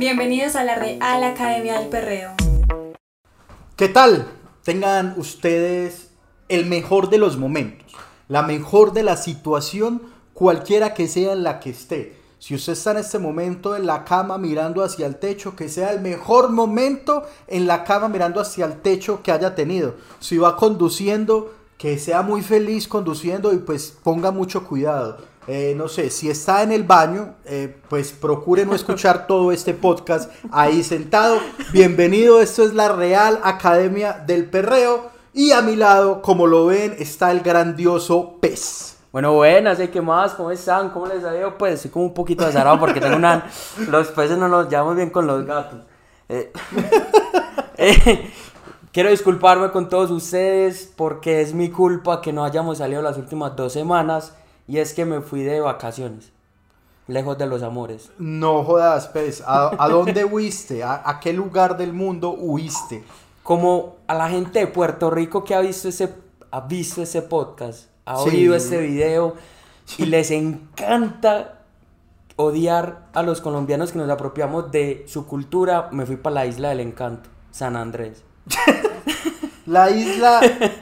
Bienvenidos a la Real Academia del Perreo. ¿Qué tal? Tengan ustedes el mejor de los momentos, la mejor de la situación, cualquiera que sea en la que esté. Si usted está en este momento en la cama mirando hacia el techo, que sea el mejor momento en la cama mirando hacia el techo que haya tenido. Si va conduciendo, que sea muy feliz conduciendo y pues ponga mucho cuidado. Eh, no sé, si está en el baño, eh, pues procure no escuchar todo este podcast ahí sentado. Bienvenido, esto es la Real Academia del Perreo. Y a mi lado, como lo ven, está el grandioso pez. Bueno, buenas, ¿qué más? ¿Cómo están? ¿Cómo les ha ido? Pues estoy como un poquito azarado porque tengo una... Los peces no los llevamos bien con los gatos. Eh, eh, quiero disculparme con todos ustedes porque es mi culpa que no hayamos salido las últimas dos semanas y es que me fui de vacaciones, lejos de los amores. No jodas, pez. ¿A, a dónde huiste? ¿A, ¿A qué lugar del mundo huiste? Como a la gente de Puerto Rico que ha visto ese, ha visto ese podcast ha Sí. oído este video y les encanta odiar a los colombianos que nos apropiamos de su cultura, me fui para la isla del encanto, San Andrés. La isla,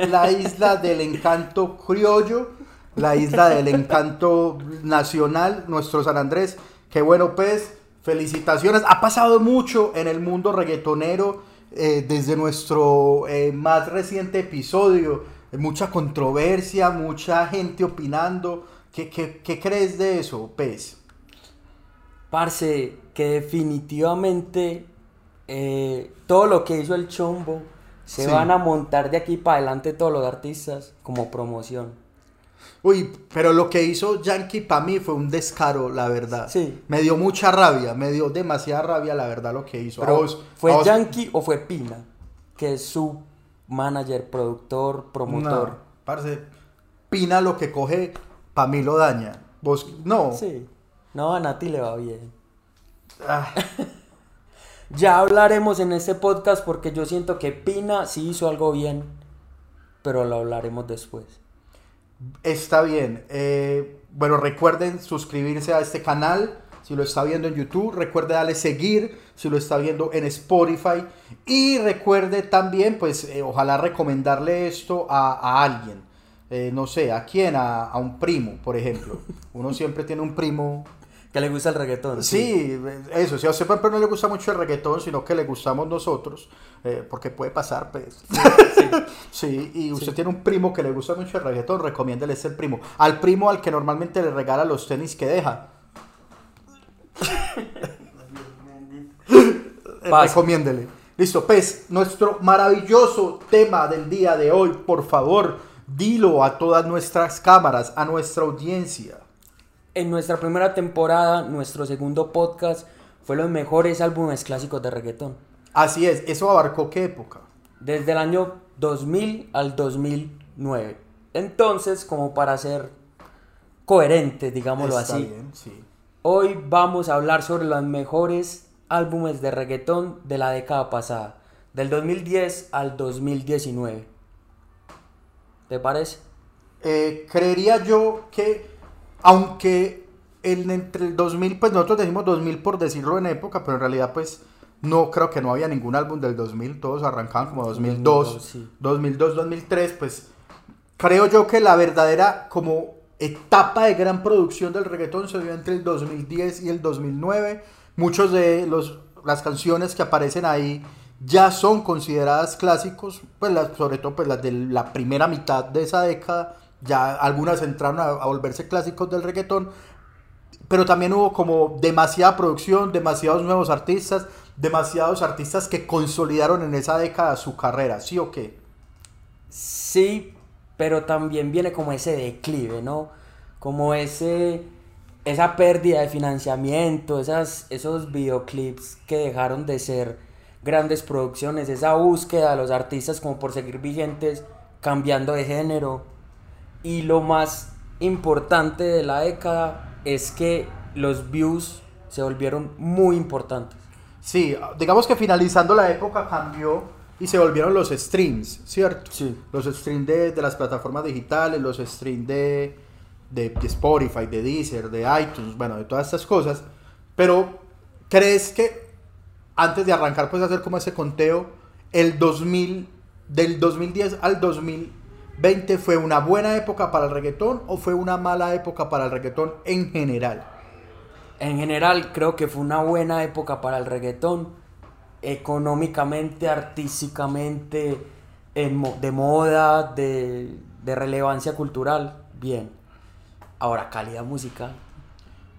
la isla del encanto criollo, la isla del encanto nacional, nuestro San Andrés. Qué bueno, pues, felicitaciones. Ha pasado mucho en el mundo reggaetonero eh, desde nuestro eh, más reciente episodio. Mucha controversia, mucha gente opinando. ¿Qué, qué, qué crees de eso, Pez? Parce, que definitivamente eh, todo lo que hizo el Chombo se Sí. van a montar de aquí para adelante todos los artistas como promoción. Uy, pero lo que hizo Yankee para mí fue un descaro, la verdad. Sí. Me dio mucha rabia, me dio demasiada rabia, la verdad, lo que hizo. Pero, vos- ¿Fue vos- Yankee o fue Pina? Que es su manager, productor, promotor. No, parce, Pina lo que coge, para mí lo daña. Vos, no. Sí. No, a Nati le va bien. Ah, Ya hablaremos en este podcast porque yo siento que Pina sí hizo algo bien, pero lo hablaremos después. Está bien. Eh, bueno, recuerden suscribirse a este canal. Si lo está viendo en YouTube, recuerde darle seguir. Si lo está viendo en Spotify. Y recuerde también, pues, eh, ojalá recomendarle esto a, alguien. Eh, no sé, ¿a quién? A un primo, por ejemplo. Uno siempre tiene un primo Que le gusta el reggaetón. Sí, eso, si a usted por ejemplo no le gusta mucho el reggaetón, sino que le gustamos nosotros, eh, porque puede pasar, pues. Sí, y usted tiene un primo que le gusta mucho el reggaetón, recomiéndele ese primo. Al primo al que normalmente le regala los tenis que deja. Eh, Pasa. Recomiéndele. Listo, pues, nuestro maravilloso tema del día de hoy, por favor, dilo a todas nuestras cámaras, a nuestra audiencia. En nuestra primera temporada, nuestro segundo podcast fue los mejores álbumes clásicos de reggaetón. Así es, ¿eso abarcó qué época? Desde el año 2000 al 2009. Entonces, como para ser coherentes, digámoslo Está así, bien, sí. hoy vamos a hablar sobre los mejores álbumes de reggaetón de la década pasada, del 2010 al 2019. ¿Te parece? Eh, creería yo que, aunque el, entre el 2000, pues nosotros decimos 2000 por decirlo en época, pero en realidad pues no creo que no había ningún álbum del 2000, todos arrancaban como 2002, 2002, sí. 2002, 2003, pues creo yo que la verdadera como etapa de gran producción del reggaetón se dio entre el 2010 y el 2009. Muchos de los, las canciones que aparecen ahí ya son consideradas clásicos, pues las, sobre todo pues las de la primera mitad de esa década, ya algunas entraron a, volverse clásicos del reggaetón, pero también hubo como demasiada producción, demasiados nuevos artistas, demasiados artistas que consolidaron en esa década su carrera, ¿sí o qué? Sí, pero también viene como ese declive, ¿no? Como ese esa pérdida de financiamiento, esas, esos videoclips que dejaron de ser grandes producciones, esa búsqueda de los artistas como por seguir vigentes, cambiando de género. Y lo más importante de la década es que los views se volvieron muy importantes. Sí, digamos que finalizando la época cambió y se volvieron los streams, ¿cierto? Sí. Los streams de, de las plataformas digitales, los streams de, de, de Spotify, de Deezer, de iTunes, bueno, de todas estas cosas. Pero, ¿crees que antes de arrancar pues hacer como ese conteo, el 2000, del 2010 al 2020 fue una buena época para el reggaetón o fue una mala época para el reggaetón en general. En general creo que fue una buena época para el reggaetón, económicamente, artísticamente, de moda, de, de relevancia cultural, bien. Ahora, calidad musical.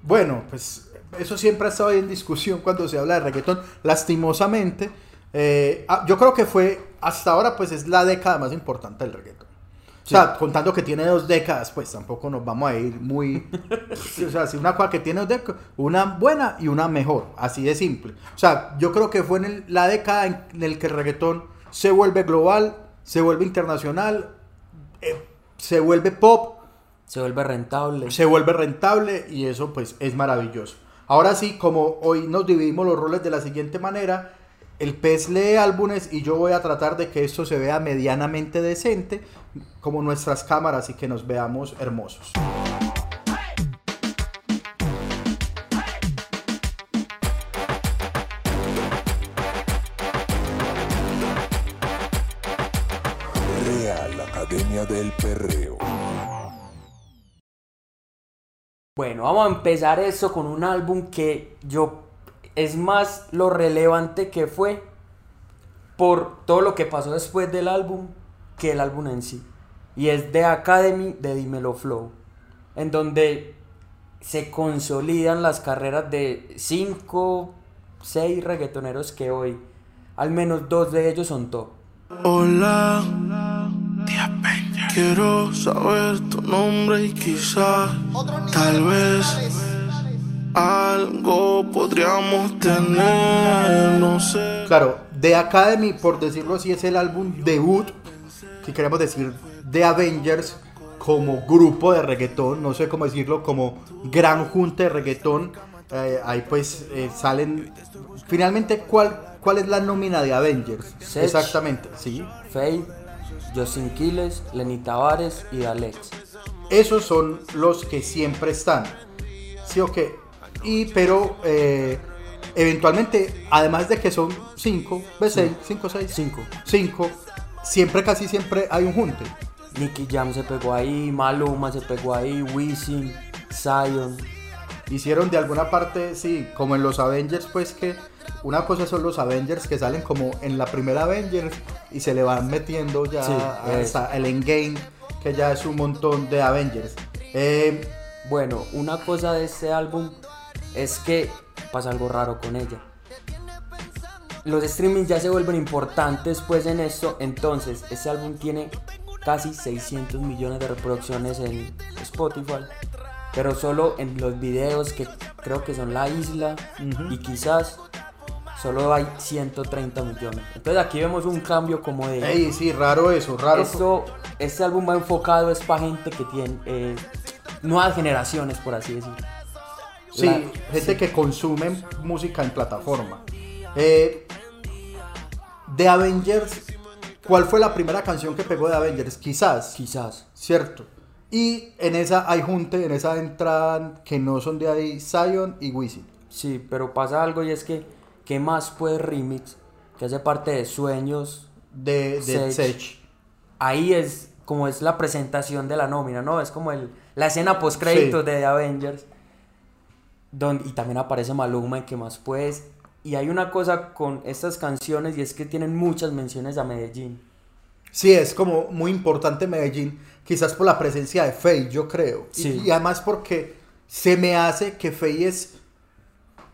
Bueno, pues eso siempre ha estado ahí en discusión cuando se habla de reggaetón. Lastimosamente, eh, ah, yo creo que fue, hasta ahora, pues es la década más importante del reggaetón. O sea, contando que tiene dos décadas, pues tampoco nos vamos a ir muy... o sea, si una cosa que tiene dos décadas, una buena y una mejor, así de simple. O sea, yo creo que fue en el- la década en, en el que el reggaetón se vuelve global, se vuelve internacional, eh, se vuelve pop, Se vuelve rentable. se vuelve rentable y eso pues es maravilloso. Ahora sí, como hoy nos dividimos los roles de la siguiente manera, el pez lee álbumes y yo voy a tratar de que esto se vea medianamente decente, como nuestras cámaras y que nos veamos hermosos. Real Academia del Perreo. Bueno, vamos a empezar eso con un álbum que yo es más lo relevante que fue por todo lo que pasó después del álbum que el álbum en sí. Y es The Academy de Dimelo Flow, en donde se consolidan las carreras de 5, 6 reggaetoneros que hoy, al menos dos de ellos son top. Hola, quiero saber tu nombre y quizás, tal vez, algo podríamos tener, no sé. Claro, The Academy, por decirlo así, es el álbum debut, si queremos decir, de Avengers como grupo de reggaetón, no sé cómo decirlo, como gran junta de reggaetón. Eh, ahí pues eh, salen... Finalmente, ¿cuál, ¿cuál es la nómina de Avengers? Sech. Exactamente, sí. Faye, Justin Quiles, Lenny Tavares y Alex. Esos son los que siempre están. ¿Sí o qué? Y pero eh, eventualmente, además de que son 5, ¿ves? 6, 5, 6. Cinco. 5. Siempre, casi siempre hay un junte. Nicky Jam se pegó ahí, Maluma se pegó ahí, Wisin, Zion. Hicieron de alguna parte, sí, como en los Avengers, pues que una cosa son los Avengers que salen como en la primera Avengers y se le van metiendo ya Sí, hasta el endgame, que ya es un montón de Avengers. Eh, Bueno, una cosa de este álbum es que pasa algo raro con ella. Los streamings ya se vuelven importantes pues en esto, entonces este álbum tiene casi 600 millones de reproducciones en Spotify, pero solo en los videos que creo que son La Isla y quizás solo hay 130 millones. Entonces aquí vemos un cambio como de... ey, sí, raro eso, raro. Esto, este álbum va enfocado es para gente que tiene eh, nuevas generaciones, por así decirlo. Sí, La- gente sí. que consume música en plataforma. Eh, de Avengers, ¿cuál fue la primera canción que pegó de Avengers? Quizás, Quizás. cierto. Y en esa hay junte, en esa entran que no son de ahí, Zion y Wisin. Sí, pero pasa algo y es que, ¿qué más puede Remix? Que hace parte de Sueños. De, de Sech. Sech. Ahí es como es la presentación de la nómina, ¿no? Es como el, la escena post créditos Sí. de The Avengers. Donde, y también aparece Maluma en ¿Qué más puedes? Y hay una cosa con estas canciones y es que tienen muchas menciones a Medellín. Sí, es como muy importante Medellín, quizás por la presencia de Faye, yo creo. Y- Sí. Y, además porque se me hace que Faye es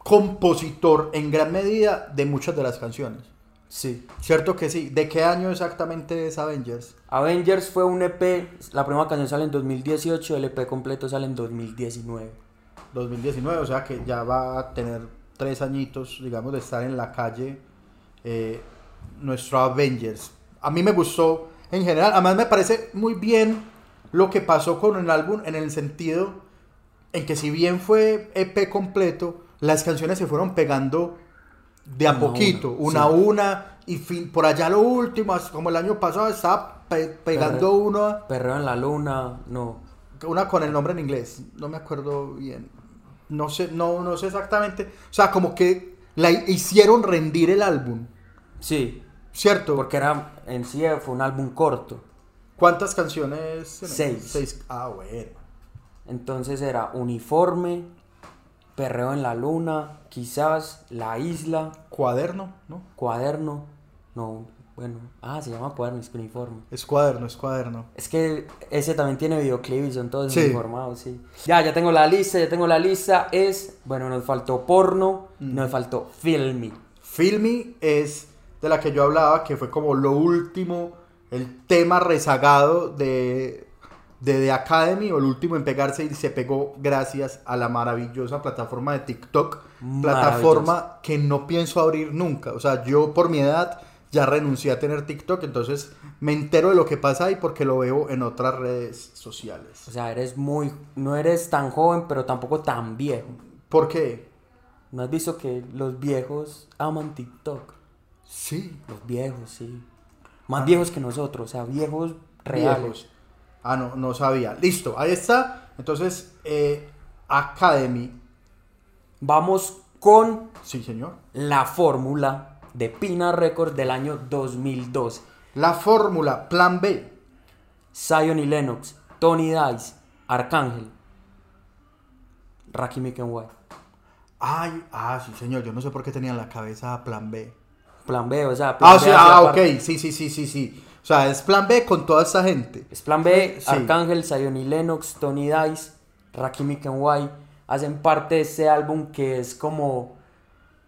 compositor en gran medida de muchas de las canciones. Sí. Cierto que sí. ¿De qué año exactamente es Avengers? Avengers fue un EP, la primera canción sale en 2018, el EP completo sale en 2019. 2019, o sea que ya va a tener tres añitos, digamos, de estar en la calle eh, nuestro Avengers. A mí me gustó en general, además me parece muy bien lo que pasó con el álbum en el sentido en que si bien fue EP completo, las canciones se fueron pegando de a Una poquito, una, una a sí. una, y fin, por allá lo último, como el año pasado, estaba pe- pegando Perre- uno, Perreo en la luna, no. una con el nombre en inglés, no me acuerdo bien. No sé, no, no sé exactamente. O sea, como que la hicieron rendir el álbum, Sí, ¿cierto? porque era en sí fue un álbum corto. ¿Cuántas canciones? Seis. Seis. Ah, bueno. Entonces era Uniforme, Perreo en la Luna, quizás La Isla, Cuaderno, ¿no? Cuaderno. No, bueno, ah, se llama Cuaderno, es que Uniforme. Es cuaderno, es cuaderno. Es que ese también tiene videoclip y son todos Sí. uniformados, sí. Ya, ya tengo la lista, ya tengo la lista. Es, bueno, nos faltó porno, Mm. nos faltó filmy. Filmy es de la que yo hablaba, que fue como lo último, el tema rezagado de, de The Academy, o el último en pegarse y se pegó gracias a la maravillosa plataforma de TikTok, plataforma que no pienso abrir nunca. O sea, yo por mi edad ya renuncié a tener TikTok, entonces me entero de lo que pasa ahí porque lo veo en otras redes sociales. O sea, eres muy, no eres tan joven, pero tampoco tan viejo. ¿Por qué? ¿No has visto que los viejos aman TikTok? Sí, Los viejos, sí. Más viejos que nosotros, o sea, viejos reales. Viejos. Ah, no, no sabía. Listo, ahí está. Entonces, eh, Academy. Vamos con Sí, señor. la fórmula de Pina Records del año 2012. La fórmula, plan B. Zion y Lennox, Tony Dice, Arcángel, Rakim White. Ay, ah, sí, señor. Yo no sé por qué tenía en la cabeza plan B. Plan B, o sea, plan Ah, B sí, ah, ok. Sí, sí, sí, sí, sí. O sea, es plan B con toda esta gente. Es plan B, Sí. Arcángel, Zion y Lennox, Tony Dice, Rakim White hacen parte de este álbum que es como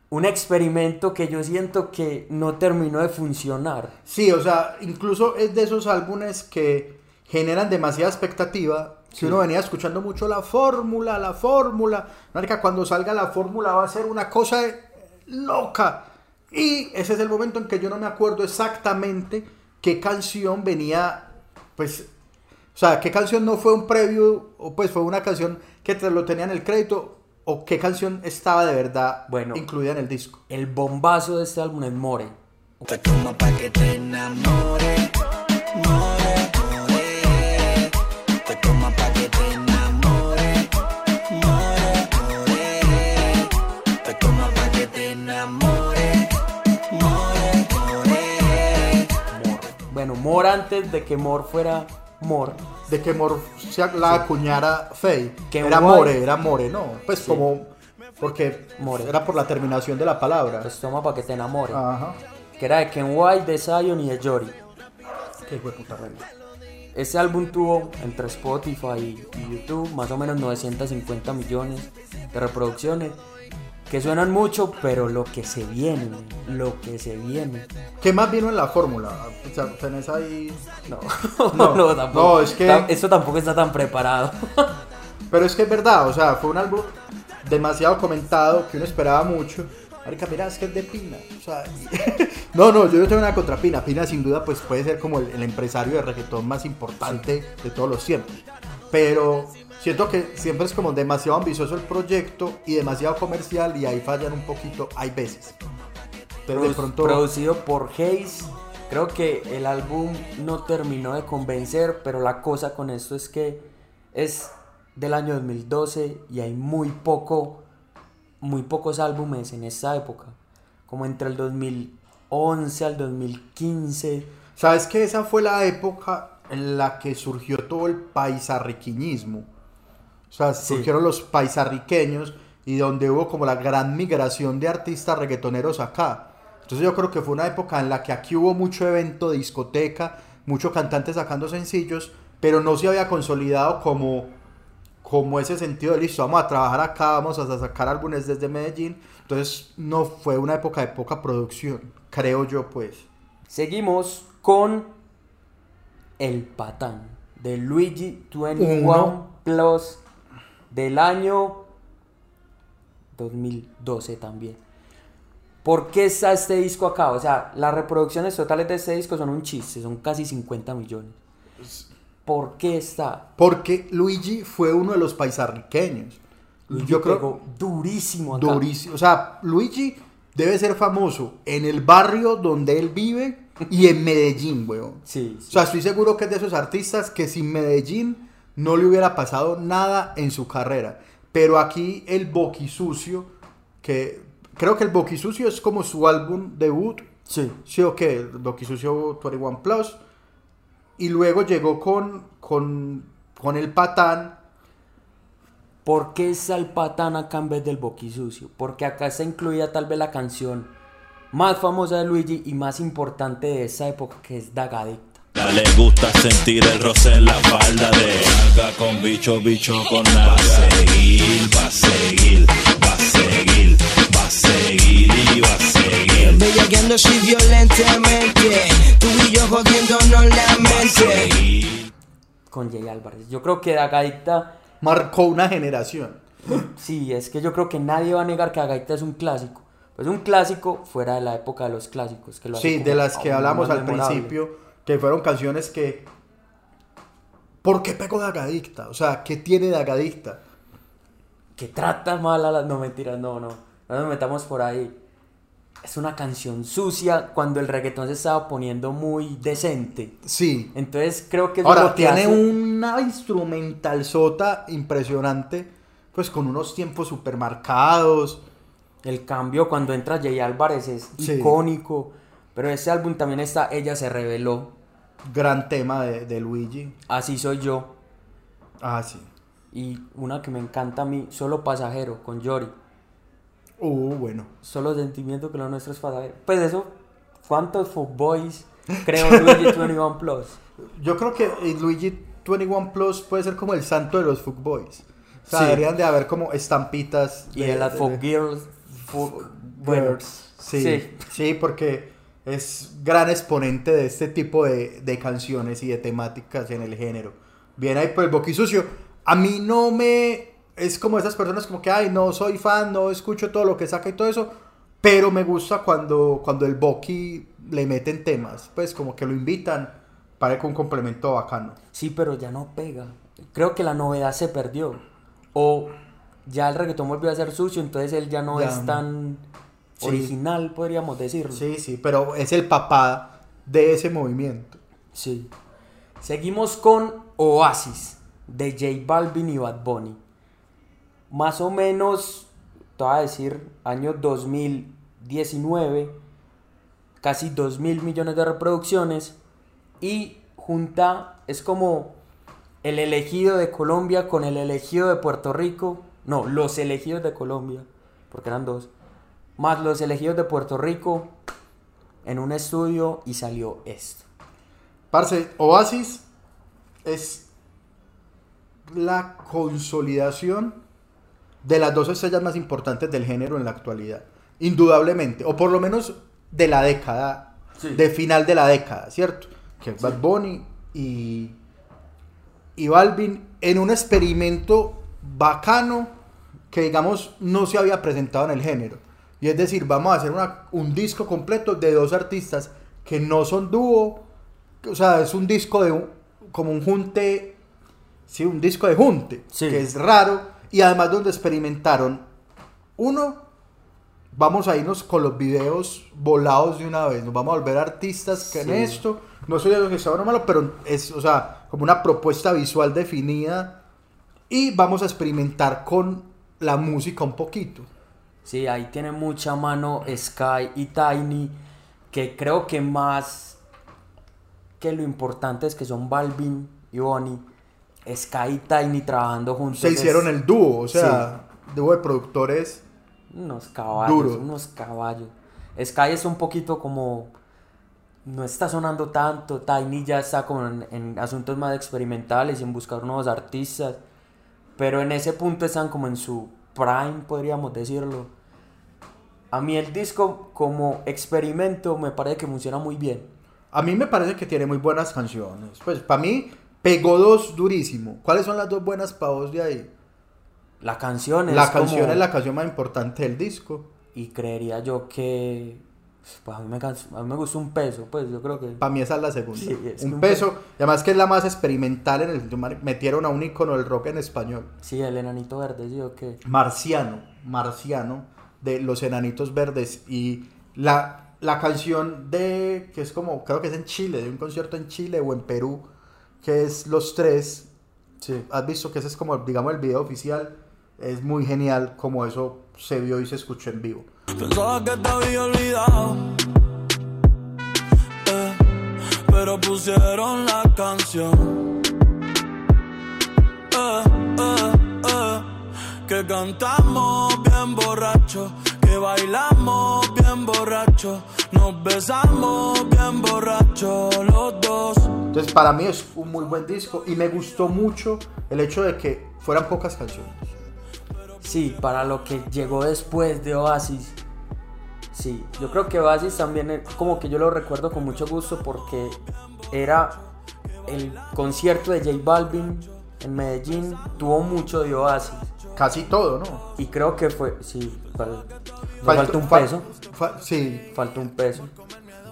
un experimento que yo siento que no terminó de funcionar. Sí, o sea, incluso es de esos álbumes que generan demasiada expectativa. Si Sí. uno venía escuchando mucho la fórmula, la fórmula. Marica, cuando salga la fórmula va a ser una cosa loca. Y ese es el momento en que yo no me acuerdo exactamente qué canción venía, pues, o sea, qué canción no fue un preview, o pues fue una canción que te lo tenía en el crédito, o qué canción estaba de verdad Bueno. incluida en el disco. El bombazo de este álbum es More. Te como pa' que te enamore, more, more. Te como pa' que te enamore, more, more. Te como pa' que te enamore, more, more. Bueno, More antes de que More fuera More. De que Mor se la acuñara Fey. Que era guay. More, era More, no. Pues como. Porque More. era por la terminación de la palabra. Pues toma para que te enamore. Ajá. Que era de Ken White, de Zion y de Jory. Qué hijo de puta. Este álbum tuvo entre Spotify y YouTube más o menos 950 millones de reproducciones. Que suenan mucho, pero lo que se viene, lo que se viene. ¿Qué más vino en la fórmula? O sea, tenés ahí. No, No, no, tampoco. no, es que- Esto tampoco está tan preparado. Pero es que es verdad, o sea, fue un álbum demasiado comentado que uno esperaba mucho. Marica, mira, es que es de Pina. O sea, no, no, yo no tengo nada contra Pina. Pina, sin duda, pues puede ser como el, el empresario de reggaetón más importante de todos los tiempos. Pero siento que siempre es como demasiado ambicioso el proyecto y demasiado comercial y ahí fallan un poquito, hay veces. Pero de Produ- pronto. Producido por Hayes. Creo que el álbum no terminó de convencer, pero la cosa con esto es que es del año 2012 y hay muy poco, muy pocos álbumes en esta época. Como entre el 2011 al 2015. ¿Sabes que esa fue la época en la que surgió todo el paisarriquiñismo? O sea, Sí. surgieron los paisarriqueños y donde hubo como la gran migración de artistas reggaetoneros acá. Entonces yo creo que fue una época en la que aquí hubo mucho evento de discoteca, muchos cantantes sacando sencillos, pero no se había consolidado como, como ese sentido de listo, vamos a trabajar acá, vamos a sacar álbumes desde Medellín. Entonces no fue una época de poca producción, creo yo pues. Seguimos con El Patán de Luigi 21 Uno. Plus del año 2012 también. ¿Por qué está este disco acá? O sea, las reproducciones totales de este disco son un chiste, son casi 50 millones. ¿Por qué está? Porque Luigi fue uno de los paisarriqueños. Luigi Yo creo durísimo acá. durísimo. O sea, Luigi debe ser famoso en el barrio donde él vive y en Medellín, weón. Sí, O sí. sea, estoy seguro que es de esos artistas que sin Medellín no le hubiera pasado nada en su carrera. Pero aquí el boquisucio, que creo que el Boquisucio es como su álbum debut, Sí. sí o qué, el Boquisucio 21 Plus, y luego llegó con, con, con el Patán, ¿Por qué Salpatán acá en vez del Boquisucio? Porque acá está incluida tal vez la canción más famosa de Luigi y más importante de esa época que es Dagadicta. Le gusta sentir el roce en la falda de Nalga con bicho, bicho con nalga. Va a seguir, va a seguir, va a seguir, va a seguir y va a seguir. Bellaqueando así violentamente, tú y yo jodiéndonos la mente. Con Jay Álvarez. Yo creo que Dagadicta, marcó una generación. sí, es que yo creo que nadie va a negar que Dagadicta es un clásico. Pues un clásico fuera de la época de los clásicos. Que lo hace Sí, de las que hablamos al memorable. principio, que fueron canciones que... ¿Por qué pegó Dagadicta? O sea, ¿qué tiene Dagadicta? que trata mal a las... No, mentiras, no, no. No nos metamos por ahí. Es una canción sucia cuando el reggaetón se estaba poniendo muy decente. Sí. Entonces creo que es Ahora, lo que tiene hace- una instrumental sota impresionante, pues con unos tiempos supermarcados. El cambio cuando entra Jay Álvarez es Sí. icónico. Pero ese álbum también está Ella se reveló. Gran tema de, de Luigi. Así soy yo. Ah, sí. Y una que me encanta a mí, Solo Pasajero, con Yori. Uh, bueno. Solo sentimiento que lo nuestro es pasajero. Pues eso, ¿cuántos fuckboys creo Luigi 21 Plus? Yo creo que eh, Luigi 21 Plus puede ser como el santo de los Boys. O sea, Sí. deberían de haber como estampitas. Y de las fuck girls, fuck... Girls. Sí, sí. sí. porque es gran exponente de este tipo de, de canciones y de temáticas en el género. Bien ahí por el boquisucio. A mí no me... Es como esas personas como que, ay, no soy fan, no escucho todo lo que saca y todo eso. Pero me gusta cuando, cuando el boqui le meten temas. Pues como que lo invitan. Parece un complemento bacano. Sí, pero ya no pega. Creo que la novedad se perdió. O ya el reggaetón volvió a ser sucio, entonces él ya no Ya. es tan Sí. original, podríamos decirlo. Sí, sí, pero es el papá de ese movimiento. Sí. Seguimos con Oasis de J Balvin y Bad Bunny. Más o menos, te voy a decir, año 2019, casi 2 mil millones de reproducciones. Y junta, es como el elegido de Colombia con el elegido de Puerto Rico. No, los elegidos de Colombia, porque eran dos. Más los elegidos de Puerto Rico en un estudio y salió esto. Parce, Oasis es la consolidación de las dos estrellas más importantes del género en la actualidad. Indudablemente. O por lo menos de la década. Sí. De final de la década, ¿cierto? Que es Bad Bunny y, y Balvin en un experimento bacano que digamos no se había presentado en el género. Y es decir, vamos a hacer una- un disco completo de dos artistas que no son dúo, o sea, es un disco de un- como un junte, sí, un disco de junte, Sí. que es raro y además donde experimentaron uno vamos a irnos con los videos volados de una vez, nos vamos a volver artistas que en esto, no soy de los que o malo, pero es, o sea, como una propuesta visual definida y vamos a experimentar con la música un poquito. Sí, ahí tiene mucha mano Sky y Tiny, que creo que más que lo importante es que son Balvin y Bonnie, Sky y Tiny trabajando juntos. Se es hicieron el dúo, o sea, dúo de productores. Unos caballos, unos caballos. Sky es un poquito como... No está sonando tanto, Tiny ya está como en, en asuntos más experimentales y en buscar nuevos artistas. Pero en ese punto están como en su prime, podríamos decirlo. A mí el disco como experimento me parece que funciona muy bien. A mí me parece que tiene muy buenas canciones. Pues para mí pegó dos durísimo. ¿Cuáles son las dos buenas para vos de ahí? La canción es La canción como- es la canción más importante del disco. Y creería yo que... Pues a mí me, canso- a mí me gusta un peso, pues yo creo que... Para mí esa es la segunda. Sí, es un un peso. Y además que es la más experimental en el metieron a un icono del rock en español. Sí, el enanito verde, sí, o qué. Marciano. Marciano. De los enanitos verdes. Y la, la canción de. que es como. creo que es en Chile. De un concierto en Chile o en Perú. Que es Los Tres. Sí. Has visto que ese es como, digamos, el video oficial. Es muy genial como eso se vio y se escuchó en vivo. Pensaba que te había olvidado. Eh, pero pusieron la canción. Que cantamos bien borracho. Que bailamos bien borracho. Nos besamos bien borracho los dos. Entonces para mí es un muy buen disco y me gustó mucho el hecho de que fueran pocas canciones. Sí, para lo que llegó después de Oasis. Sí, yo creo que Oasis también, eh, como que yo lo recuerdo con mucho gusto porque era el concierto de J Balvin en Medellín, tuvo mucho de Oasis. Casi todo, ¿no? Y creo que fue, sí, fal- Faltó- faltó un peso. sí, Faltó un peso.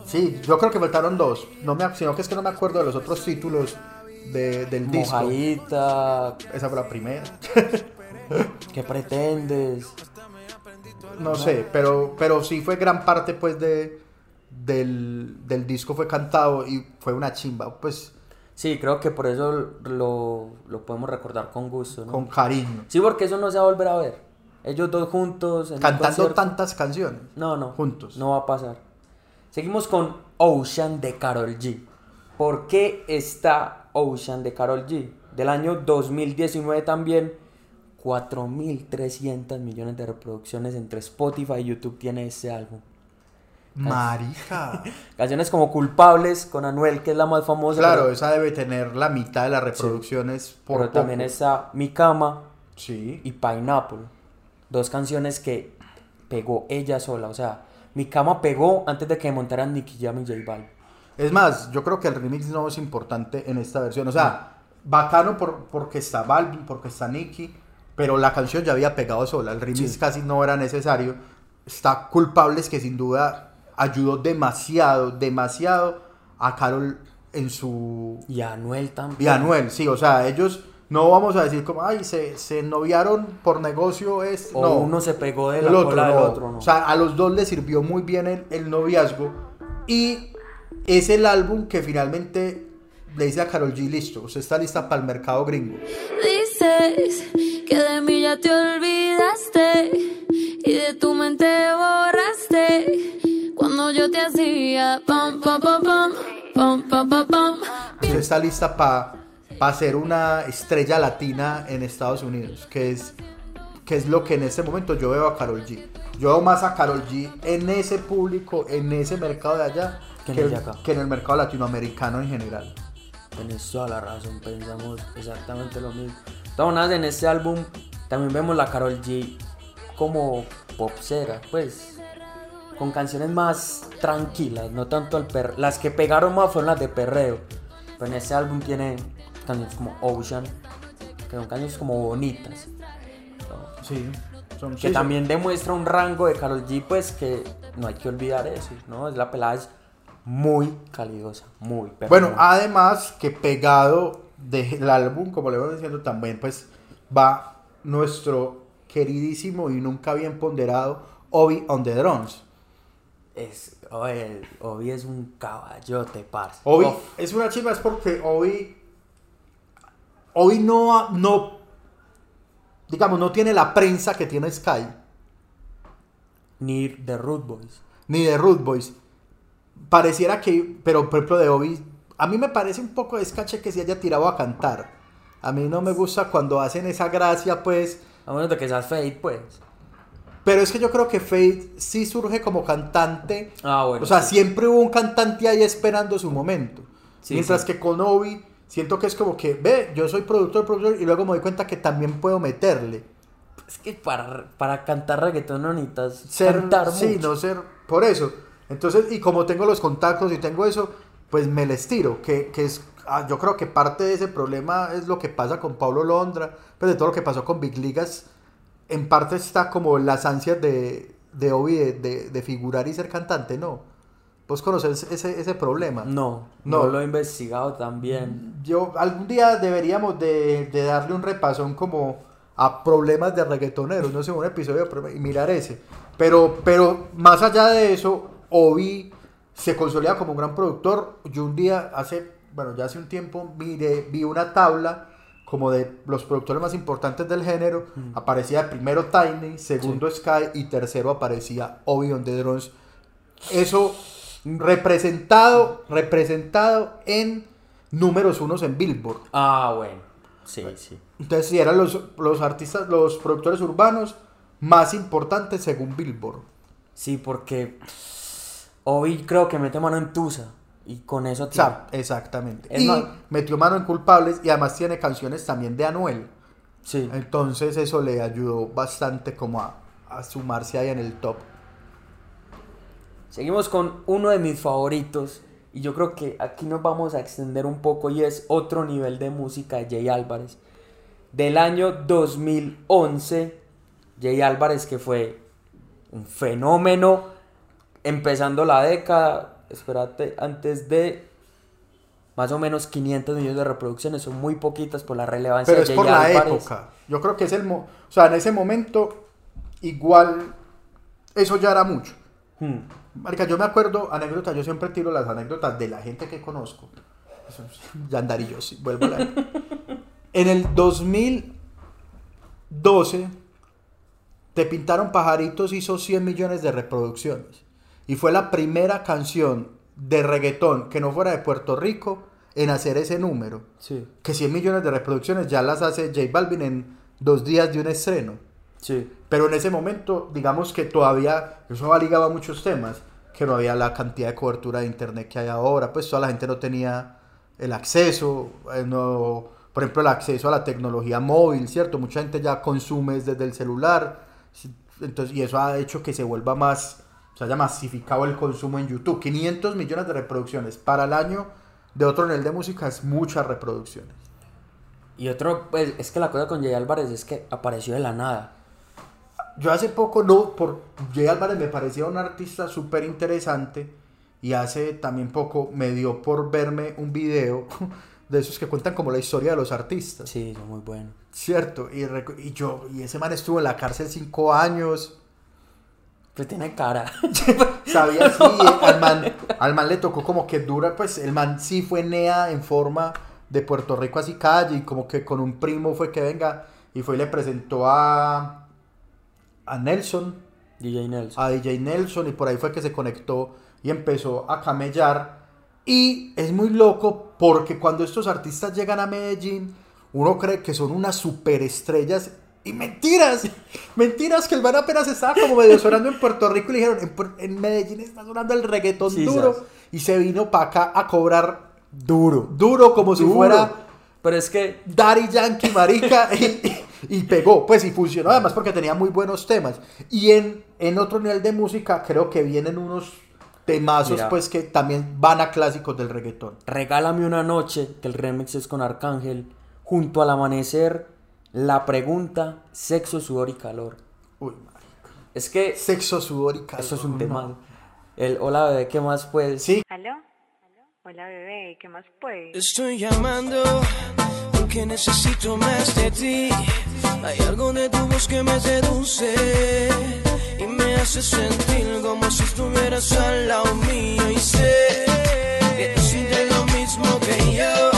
sí, yo creo que faltaron dos. No me, sino que es que no me acuerdo de los otros títulos de- del disco. Mojadita, Esa fue la primera. ¿qué pretendes? No sé, pero, pero sí fue gran parte pues de, del, del disco fue cantado y fue una chimba, pues Sí, creo que por eso lo, lo podemos recordar con gusto, ¿no? con cariño. Sí, porque eso no se va a volver a ver. Ellos dos juntos. En Cantando tantas canciones. No, no. juntos. No va a pasar. Seguimos con Ocean de Carol G. ¿Por qué está Ocean de Carol G? Del año 2019 también. 4.300 millones de reproducciones entre Spotify y YouTube tiene este álbum. Marica. Canciones como Culpables con Anuel, que es la más famosa. claro, pero, esa debe tener la mitad de las reproducciones por pero también está Mi Cama Sí. y Pineapple. Dos canciones que pegó ella sola. O sea, Mi Cama pegó antes de que montaran Nicky Jam y J Balvin. Es más, yo creo que el remix no es importante en esta versión. O sea, bacano por, porque está Balvin, porque está Nicky, pero la canción ya había pegado sola. El remix Sí. casi no era necesario. Está Culpables, que sin duda ayudó demasiado, demasiado a Carol en su... Y Anuel también. Y a Anuel, sí, o sea, ellos no vamos a decir como, ay, se, se noviaron por negocio, es... O no. uno se pegó de la el otro, cola del no. otro, ¿no? O sea, a los dos les sirvió muy bien el, el noviazgo. Y es el álbum que finalmente le dice a Carol G, listo, usted está lista para el mercado gringo. Dices que de mí ya te olvidaste y de tu mente borraste cuando yo te hacía pam, pam, pam, pam, pam, pam, pam, pam. Está lista para pa ser una estrella latina en Estados Unidos, que es, que es lo que en este momento yo veo a Carol G. Yo veo más a Carol G en ese público, en ese mercado de allá, que, que, el, que en el mercado latinoamericano en general. Tienes toda la razón, pensamos exactamente lo mismo. Entonces, en este álbum también vemos la Carol G como popsera, pues con canciones más tranquilas, no tanto el per Las que pegaron más fueron las de perreo. Pero en este álbum tiene canciones como Ocean, que son canciones como bonitas. ¿no? Sí. Son, Que sí, son- también demuestra un rango de Carol G, pues que no hay que olvidar eso, ¿no? Es la pelada es muy calidosa, muy pero Bueno, además que pegado del álbum, como le voy diciendo también, pues va nuestro queridísimo y nunca bien ponderado Obi on the Drums. Es, oye, Obi es un caballote, parce. Obi Uf, es una chiva, es porque Obi, Obi no, no, digamos, no tiene la prensa que tiene Sky, ni de Root Boys. ni de Root Boys. Pareciera que, pero por ejemplo de Obi, a mí me parece un poco descache que se haya tirado a cantar. A mí no me gusta cuando hacen esa gracia, pues, A menos de que seas Fate, pues. Pero es que yo creo que Fate sí surge como cantante. Ah, bueno. o sea, sí. siempre hubo un cantante ahí esperando su momento. Sí, Mientras sí. que con Obi siento que es como que, ve, yo soy productor, productor, y luego me doy cuenta que también puedo meterle. Es que para, para cantar reggaetón no necesitas Ser, cantar sí, mucho. no ser, por eso. Entonces, y como tengo los contactos y tengo eso, pues me les tiro, que, que es, ah, yo creo que parte de ese problema es lo que pasa con Pablo Londra, pues de todo lo que pasó con Big Ligas, en parte está como las ansias de, de Obi de, de- de figurar y ser cantante, ¿no? ¿Vos conoces ese, ese problema? No, No. no, lo he investigado también. Yo, algún día deberíamos de, de darle un repasón como a problemas de reggaetoneros, no sé, un episodio y mirar ese. Pero, pero más allá de eso, Obi se consolida como un gran productor. Yo un día, hace, bueno, ya hace un tiempo, miré, vi una tabla como de los productores más importantes del género, aparecía primero Tiny, segundo Sky y tercero aparecía Obi on the Drums. Eso representado, representado en números unos en Billboard. Ah, bueno. Sí, sí. Entonces, si eran los, los artistas, los productores urbanos más importantes según Billboard. Sí, porque hoy creo que mete mano en Tusa. Y con eso tiene. Exactamente. Es y más- metió mano en culpables y además tiene canciones también de Anuel. Sí. Entonces eso le ayudó bastante como a, a sumarse ahí en el top. Seguimos con uno de mis favoritos. Y yo creo que aquí nos vamos a extender un poco y es otro nivel de música de Jay Álvarez. Del año 2011, Jay Álvarez que fue un fenómeno empezando la década, espérate, antes de más o menos 500 millones de reproducciones, son muy poquitas por la relevancia Pero de es Jay por la Álvarez. época. Yo creo que es el... mo- o sea, en ese momento igual eso ya era mucho. Hmm. Marica, yo me acuerdo, anécdotas, yo siempre tiro las anécdotas de la gente que conozco. Yandarillo, sí, vuelvo a la... En el 2012, Te Pintaron Pajaritos hizo 100 millones de reproducciones. Y fue la primera canción de reggaetón que no fuera de Puerto Rico en hacer ese número. Sí, Que 100 millones de reproducciones ya las hace J Balvin en dos días de un estreno. sí. Pero en ese momento, digamos que todavía, eso ligado a muchos temas, que no había la cantidad de cobertura de internet que hay ahora, pues toda la gente no tenía el acceso, eh, no, por ejemplo, el acceso a la tecnología móvil, ¿cierto? Mucha gente ya consume desde el celular, entonces, y eso ha hecho que se vuelva más, se haya masificado el consumo en YouTube. 500 millones de reproducciones para el año de otro nivel de música es muchas reproducciones. Y otro, pues, es que la cosa con Jay Álvarez es que apareció de la nada. Yo hace poco, no, por Jay Álvarez me parecía un artista súper interesante y hace también poco me dio por verme un video de esos que cuentan como la historia de los artistas, Sí, son muy buenos. ¿cierto? Y, y yo, y ese man estuvo en la cárcel cinco años, Pues tiene cara. sabía sí, al man, al man le tocó como que dura, pues el man sí fue NEA en forma de Puerto Rico así calle y como que con un primo fue que venga y fue y le presentó a, a Nelson. DJ Nelson. a DJ Nelson y por ahí fue que se conectó y empezó a camellar. Y es muy loco porque cuando estos artistas llegan a Medellín, uno cree que son unas superestrellas y mentiras, mentiras que el man apenas estaba como medio sonando en Puerto Rico y le dijeron, en, Medellín está sonando el reggaetón Sí, duro y se vino para acá a cobrar duro, duro como si fuera Pero es que Daddy Yankee, marica, y, y pegó, pues y funcionó además porque tenía muy buenos temas. Y en, en otro nivel de música creo que vienen unos temazos Mira. pues que también van a clásicos del reggaetón. Regálame una noche, que el remix es con Arcángel, junto al amanecer, la pregunta, sexo, sudor y calor. Uy, marica. Es que Sexo, sudor y calor. eso es un no. tema. El hola bebé, ¿qué más pues? Sí, ¿Aló? Hola, bebé, ¿qué más pues? Estoy llamando porque necesito más de ti. Hay algo de tu voz que me seduce y me hace sentir como si estuvieras al lado mío. Y sé que tú sientes lo mismo que yo.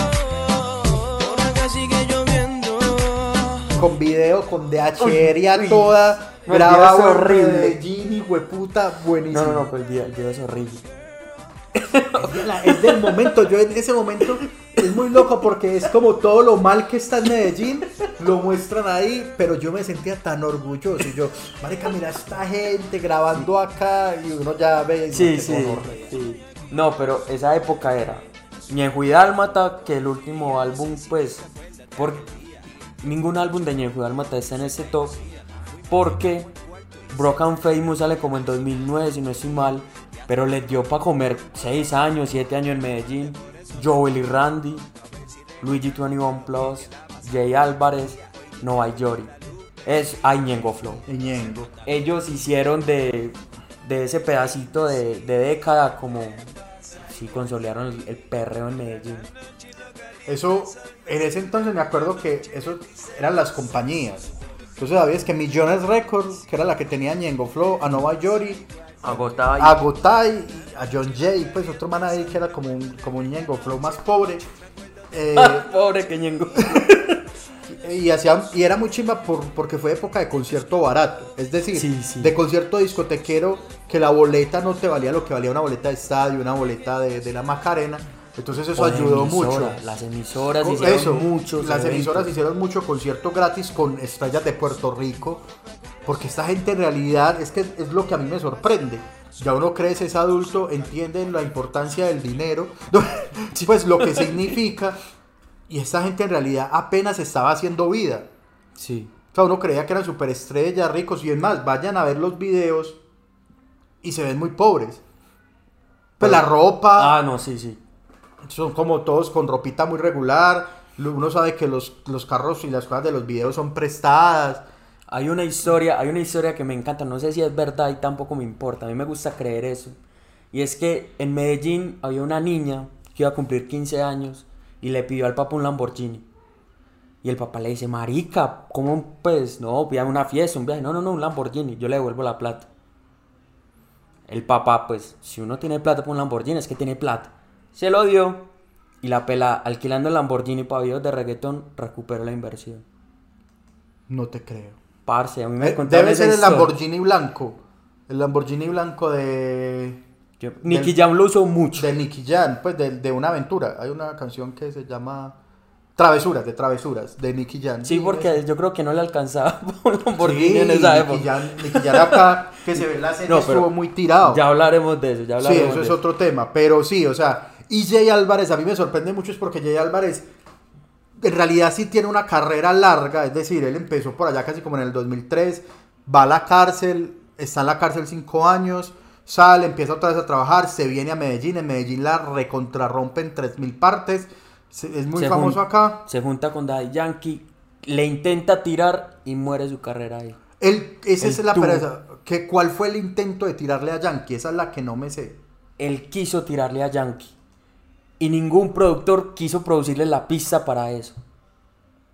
Con video, con DHR y a toda, no, en horrible. Medellín y hueputa, buenísimo. No, no, no, pues el video, es horrible. Es, del momento, yo en ese momento es muy loco porque es como todo lo mal que está en Medellín, lo muestran ahí, pero yo me sentía tan orgulloso. Y yo, marica, mira esta gente grabando acá y uno ya ve. Sí, no, sí, sí. No, pero esa época era y Dálmata, que el último álbum, pues, por ningún álbum de y Dálmata está en ese top, porque Broken Famous sale como en 2009, si no estoy mal, pero les dio para comer 6 años, 7 años en Medellín. Joel y Randy, Luigi 21 Plus, Jay Álvarez, Nova Yori. Es Ay Ñengo Flow Ñengo. ellos hicieron de, de ese pedacito de, de década como si consolidaron el, el perreo en Medellín. Eso, en ese entonces me acuerdo que eso eran las compañías. Entonces sabías que Millones Records, que era la que tenía Ñengo Flow, a Nova Yori, a Gotay, a John Jay, pues otro man ahí que era como un, como un Ñengo Flow más pobre. Eh, Pobre que Ñengo. Y, hacían, y era muy chimba por, porque fue época de concierto barato. Es decir, Sí, sí. de concierto discotequero que la boleta no te valía lo que valía una boleta de estadio, una boleta de, de la Macarena. Entonces eso ayudó emisora, mucho. Las emisoras hicieron eso, muchos las eventos. emisoras hicieron mucho concierto gratis con estrellas de Puerto Rico, porque esta gente en realidad es que es lo que a mí me sorprende. Ya uno crece, es adulto, entienden la importancia del dinero, pues lo que significa, y esta gente en realidad apenas estaba haciendo vida. Sí. O sea, uno creía que eran superestrellas, ricos, y es más, vayan a ver los videos y se ven muy pobres. Pues la ropa, Ah, no, sí, sí. Son como todos con ropita muy regular. Uno sabe que los, los carros y las cosas de los videos son prestadas. Hay una historia, hay una historia que me encanta, no sé si es verdad y tampoco me importa, a mí me gusta creer eso. Y es que en Medellín había una niña que iba a cumplir 15 años y le pidió al papá un Lamborghini. Y el papá le dice, marica, ¿cómo pues? No, a una fiesta, un viaje. No, no, no, un Lamborghini, yo le devuelvo la plata. El papá, pues, si uno tiene plata por un Lamborghini, es que tiene plata. Se lo dio y la pela, alquilando el Lamborghini para videos de reggaetón, recuperó la inversión. No te creo. Parce, a mí me Eh, contaron Debe ser el historia. Lamborghini blanco. El Lamborghini blanco de. Yo- Nicky Jam lo usó mucho. De Nicky Jam, pues de, de una aventura. Hay una canción que se llama Travesuras, de Travesuras, de Nicky Jam. Sí, porque yo creo que no le alcanzaba un Lamborghini Sí, en esa Nicky época. Jam, Nicky Jam acá, que se ve en la serie, No, estuvo muy tirado. Ya hablaremos de eso, ya Sí, hablaremos eso de es otro tema. Pero sí, o sea, y Jay Álvarez, a mí me sorprende mucho es porque Jay Álvarez en realidad sí tiene una carrera larga. Es decir, él empezó por allá casi como en el 2003, va a la cárcel, está en la cárcel cinco años, sale, empieza otra vez a trabajar, se viene a Medellín, en Medellín la recontrarrompe en 3000 partes. Es muy Se famoso acá. Se junta con Daddy Yankee, le intenta tirar y muere su carrera ahí. Esa es la pereza. Que, ¿Cuál fue el intento de tirarle a Yankee? Esa es la que no me sé. Él quiso tirarle a Yankee y ningún productor quiso producirle la pista para eso.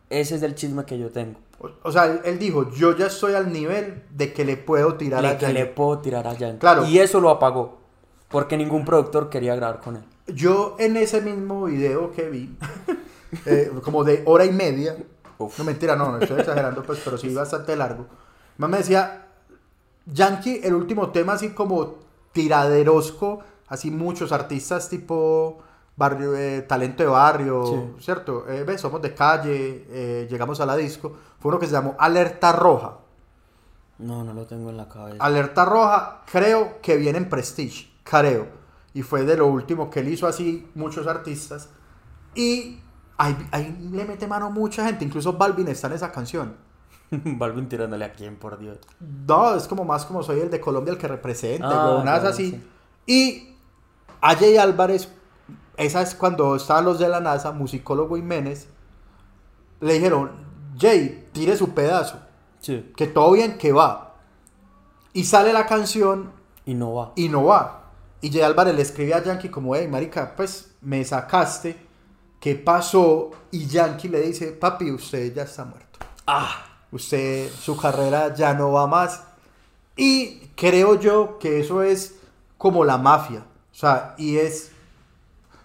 Ese es el chisme que yo tengo. O, sea, él, dijo, yo ya estoy al nivel de que le puedo tirar Le- a que Yankee. le puedo tirar a. Claro. Y eso lo apagó. Porque ningún productor quería grabar con él. Yo en ese mismo video que vi, eh, como de hora y media, Uf. no mentira, no, no estoy exagerando, pues, pero sí bastante largo. Más me decía, Yankee, el último tema así como tiraderosco, así muchos artistas tipo barrio, eh, talento de barrio, Sí. ¿cierto? Eh, ves, somos de calle, eh, llegamos a la disco, fue uno que se llamó Alerta Roja. No, no lo tengo en la cabeza. Alerta Roja, creo que viene en Prestige, creo. Y fue de lo último que él hizo así muchos artistas. Y ahí, ahí le mete mano mucha gente, incluso Balvin está en esa canción. Balvin tirándole a quién, por Dios. No, es como más como soy el de Colombia el que representa, Ah, claro, así. sí. Y a Jay Álvarez, esa es cuando estaban los de la NASA, musicólogo Jiménez, le dijeron, Jay, tire su pedazo, Sí. que todo bien, que va. Y sale la canción Y no va. y no va. Y Jay Álvarez le escribe a Yankee como, hey, marica, pues me sacaste, ¿qué pasó? Y Yankee le dice, papi, usted ya está muerto. Ah, Usted, su carrera ya no va más. Y creo yo que eso es como la mafia. O sea, y es...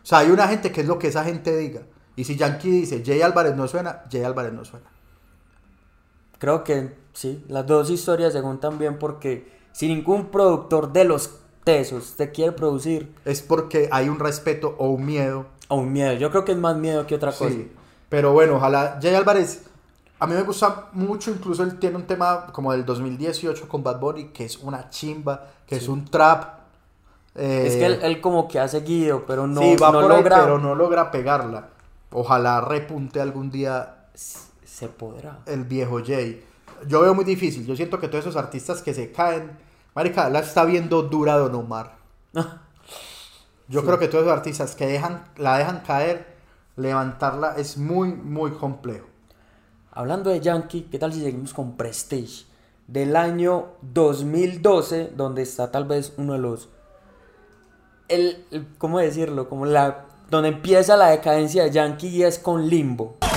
O sea, hay una gente que es lo que esa gente diga. Y si Yankee dice, Jay Álvarez no suena, Jay Álvarez no suena. creo que sí. Las dos historias se juntan bien porque si ningún productor de los tesos te quiere producir, Es porque hay un respeto o un miedo o un miedo. Yo creo que es más miedo que otra cosa. Sí, pero bueno, ojalá. Jay Álvarez, a mí me gusta mucho, incluso él tiene un tema como del 2018 con Bad Bunny, que es una chimba, que es un trap. Eh, Es que él, él como que ha seguido, pero no, sí, va no por ahí, logra. pero no logra pegarla. Ojalá repunte algún día Se podrá. el viejo Jay. Yo veo muy difícil. Yo siento que todos esos artistas que se caen, marica, la está viendo dura Don Omar. Yo creo que todos esos artistas que dejan, la dejan caer, levantarla es muy, muy complejo. Hablando de Yankee, ¿qué tal si seguimos con Prestige? Del año 2012, donde está tal vez uno de los... El, el- ¿Cómo decirlo? Como la... Donde empieza la decadencia de Yankee es con Limbo.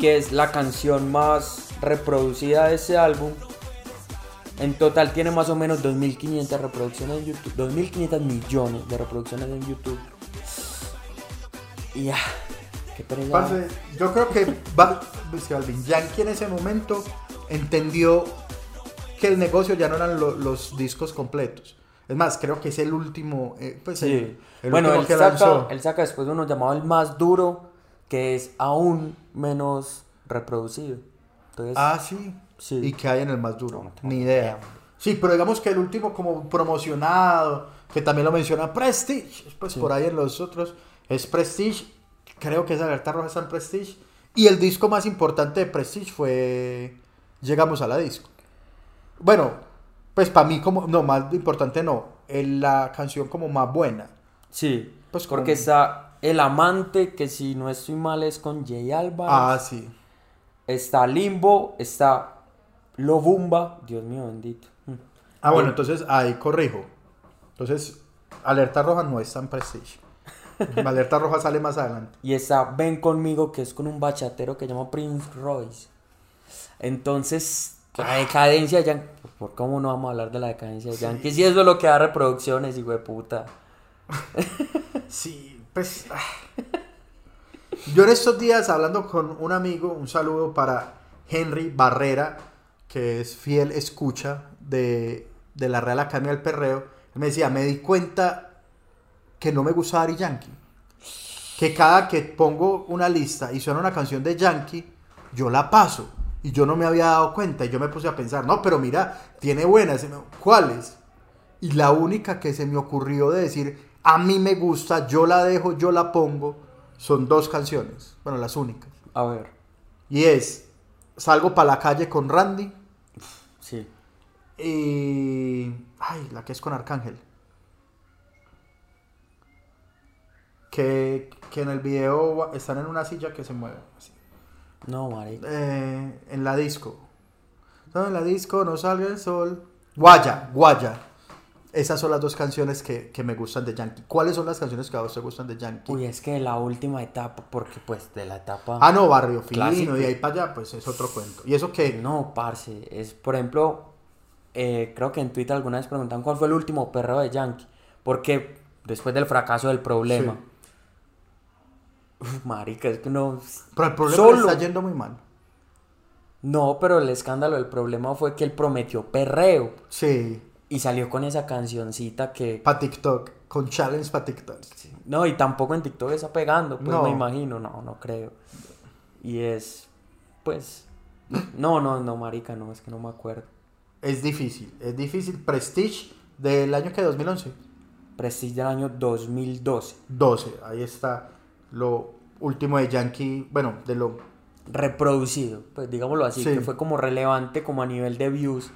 que es la canción más reproducida de ese álbum. En total tiene más o menos 2.500 reproducciones en YouTube. 2.500 millones de reproducciones en YouTube. Y ya. Qué. Parce, yo creo que pues, que Balvin Yankee en ese momento entendió que el negocio ya no eran lo- los discos completos. Es más, creo que es el último. eh, pues, Sí. el, el bueno, último él que saca, lanzó. él saca después uno llamado el más duro, que es aún menos reproducido. Entonces, Ah, sí. Sí. ¿Y qué hay en el más duro? No Ni ni idea. idea. Sí, pero digamos que el último como promocionado, que también lo menciona Prestige, pues Sí. por ahí en los otros, es Prestige. Creo que es Alerta Roja está en Prestige. Y el disco más importante de Prestige fue Llegamos a la disco. Bueno, pues para mí como, no, más importante no, el- la canción como más buena. sí, pues, porque como- está El Amante, que si no estoy mal es con Jay Álvarez. Ah, sí. Está Limbo, está Lobumba, Dios mío bendito. Mm. Ah, bueno, entonces ahí corrijo. Entonces, Alerta Roja no está en Prestige. Alerta Roja sale más adelante. Y está Ven conmigo, que es con un bachatero que se llama Prince Royce. Entonces, la decadencia de Yankee. ¿Por cómo no vamos a hablar de la decadencia de Yankee? Si eso es lo que da reproducciones, hijo de puta. Sí, pues. ah. Yo en estos días hablando con un amigo, un saludo para Henry Barrera, que es fiel escucha de, de la Real Academia del Perreo. Él me decía, me di cuenta que no me gusta Ari Yankee. Que cada que pongo una lista y suena una canción de Yankee, yo la paso. Y yo no me había dado cuenta. Y yo me puse a pensar, no, pero mira, tiene buenas. ¿Cuáles? Y la única que se me ocurrió de decir, a mí me gusta, yo la dejo, yo la pongo, son dos canciones. Bueno, las únicas. A ver, Y es Salgo para la calle con Randy sí. y... Ay, la que es con Arcángel. Que, que en el video están en una silla que se mueve. así. No, marica. Eh, en la disco. No, en la disco no salga el sol. Guaya, Guaya. Esas son las dos canciones que, que me gustan de Yankee. ¿Cuáles son las canciones que a vos te gustan de Yankee? Uy, es que la última etapa, porque pues de la etapa... ah, no, Barrio Fino. Clásico. Y ahí para allá, pues es otro cuento. ¿Y eso qué? No, parce, es por ejemplo, eh, creo que en Twitter alguna vez preguntaban cuál fue el último perreo de Yankee, porque después del fracaso del problema. Sí. Uf, marica, es que no... Pero el problema Solo. le está yendo muy mal. No, pero el escándalo del problema fue que él prometió perreo Sí, y salió con esa cancioncita que... para TikTok. Con challenge para TikTok. No, y tampoco en TikTok está pegando, pues No. me imagino, no, no creo. Y es, pues... No, no, no, marica, no, es que no me acuerdo. Es difícil. Es difícil. Prestige del año que 2011. Prestige del año 2012. 12. Ahí está lo último de Yankee. Bueno, de lo reproducido, pues digámoslo así, Sí. que fue como relevante como a nivel de views,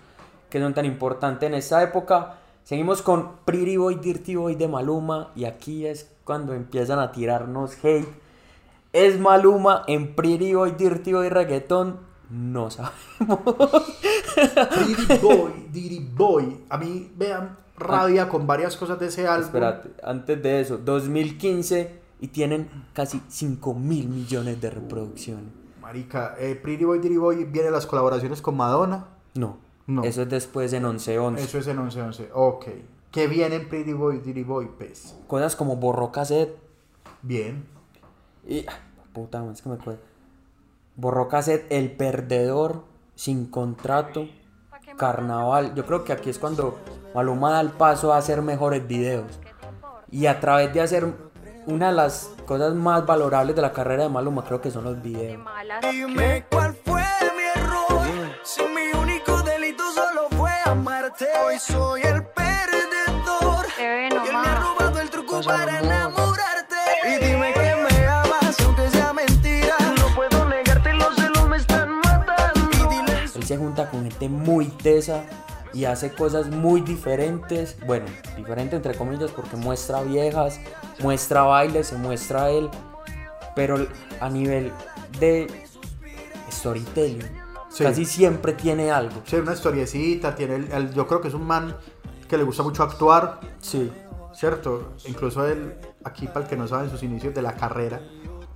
que son tan importantes en esta época. Seguimos con Pretty Boy, Dirty Boy de Maluma y aquí es cuando empiezan a tirarnos hate. ¿Es Maluma en Pretty Boy, Dirty Boy reggaetón? No sabemos. Diddy Boy, Diddy Boy. A mí me dan rabia con varias cosas de ese álbum. Espérate, antes de eso, 2015 y tienen casi 5 mil millones de reproducciones. Marica, eh, Pretty Boy, Diddy Boy vienen las colaboraciones con Madonna. No, No. eso es después en 11-11. Eso es en 11-11. Ok. ¿Qué viene en Pretty Boy, Diddy Boy? Pues Cosas como borró cassette, bien. Y, ah, puta, es que me acuerdo. Borró cassette, El Perdedor, Sin Contrato, Carnaval. Yo creo que aquí es cuando Maluma da el paso a hacer mejores videos. Y a través de hacer una de las cosas más valorables de la carrera de Maluma, creo que son los videos. Dime cuál fue mi error. Si mi único delito solo fue amarte. Hoy soy el perdedor. Bebé, Y él me ha robado el truco para enamorarte. Y dime que me amas, aunque sea mentira. No puedo negarte, los celos me están matando. Él se junta con gente muy tesa y hace cosas muy diferentes. Bueno, diferente entre comillas porque muestra viejas, muestra bailes, se muestra él. Pero a nivel de storytelling, Sí. casi siempre tiene algo. Sí, una historiecita. Tiene el- el- yo creo que es un man que le gusta mucho actuar. Sí. ¿Cierto? Incluso él, aquí para el que no sabe, en sus inicios de la carrera,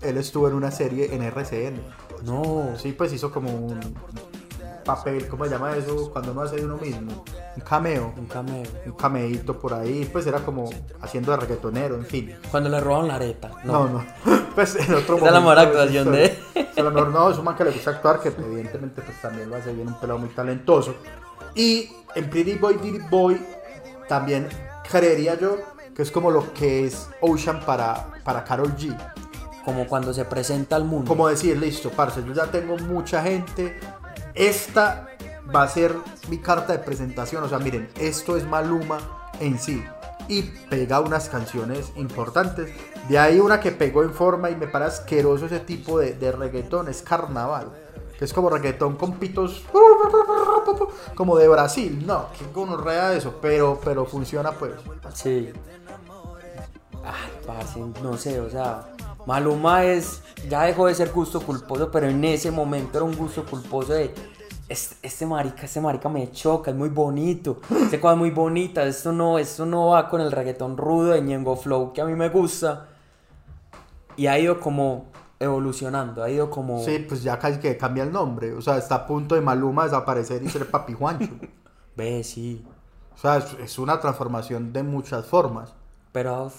él estuvo en una serie en RCN. No. Sí, pues hizo como un, papel, ¿cómo se llama eso? Cuando uno hace de uno mismo. Un cameo. Un cameo. Un cameíto por ahí, pues era como haciendo de reggaetonero, en fin. Cuando le roban la areta. No, no. Pues en otro Esa es la momento mejor actuación de-. A lo mejor no, es un man que le gusta actuar, que evidentemente pues también lo hace bien, un pelado muy talentoso. Y en Pretty Boy, Pretty Boy, también creería yo que es como lo que es Ocean para, para Carol G. Como cuando se presenta al mundo. Como decir, listo, parce, yo ya tengo mucha gente. Esta va a ser mi carta de presentación. O sea, miren, esto es Maluma en sí. Y pega unas canciones importantes. De ahí una que pegó en forma y me parece asqueroso ese tipo de, reggaetón. Es carnaval. Que es como reggaetón con pitos. Como de Brasil. No, que gonorrea eso. Pero, pero funciona pues. Sí. Ay, parce, no sé, o sea, Maluma es, ya dejó de ser gusto culposo, pero en ese momento era un gusto culposo de, este, este marica, este marica me choca, es muy bonito, este cosa es muy bonita, esto no, esto no va con el reggaetón rudo de Ñengo Flow que a mí me gusta. Y ha ido como evolucionando, ha ido como... Sí, pues ya casi que cambia el nombre. O sea, está a punto de Maluma desaparecer y ser Papi Juancho. Ve, sí, O sea, es, es una transformación de muchas formas. pero...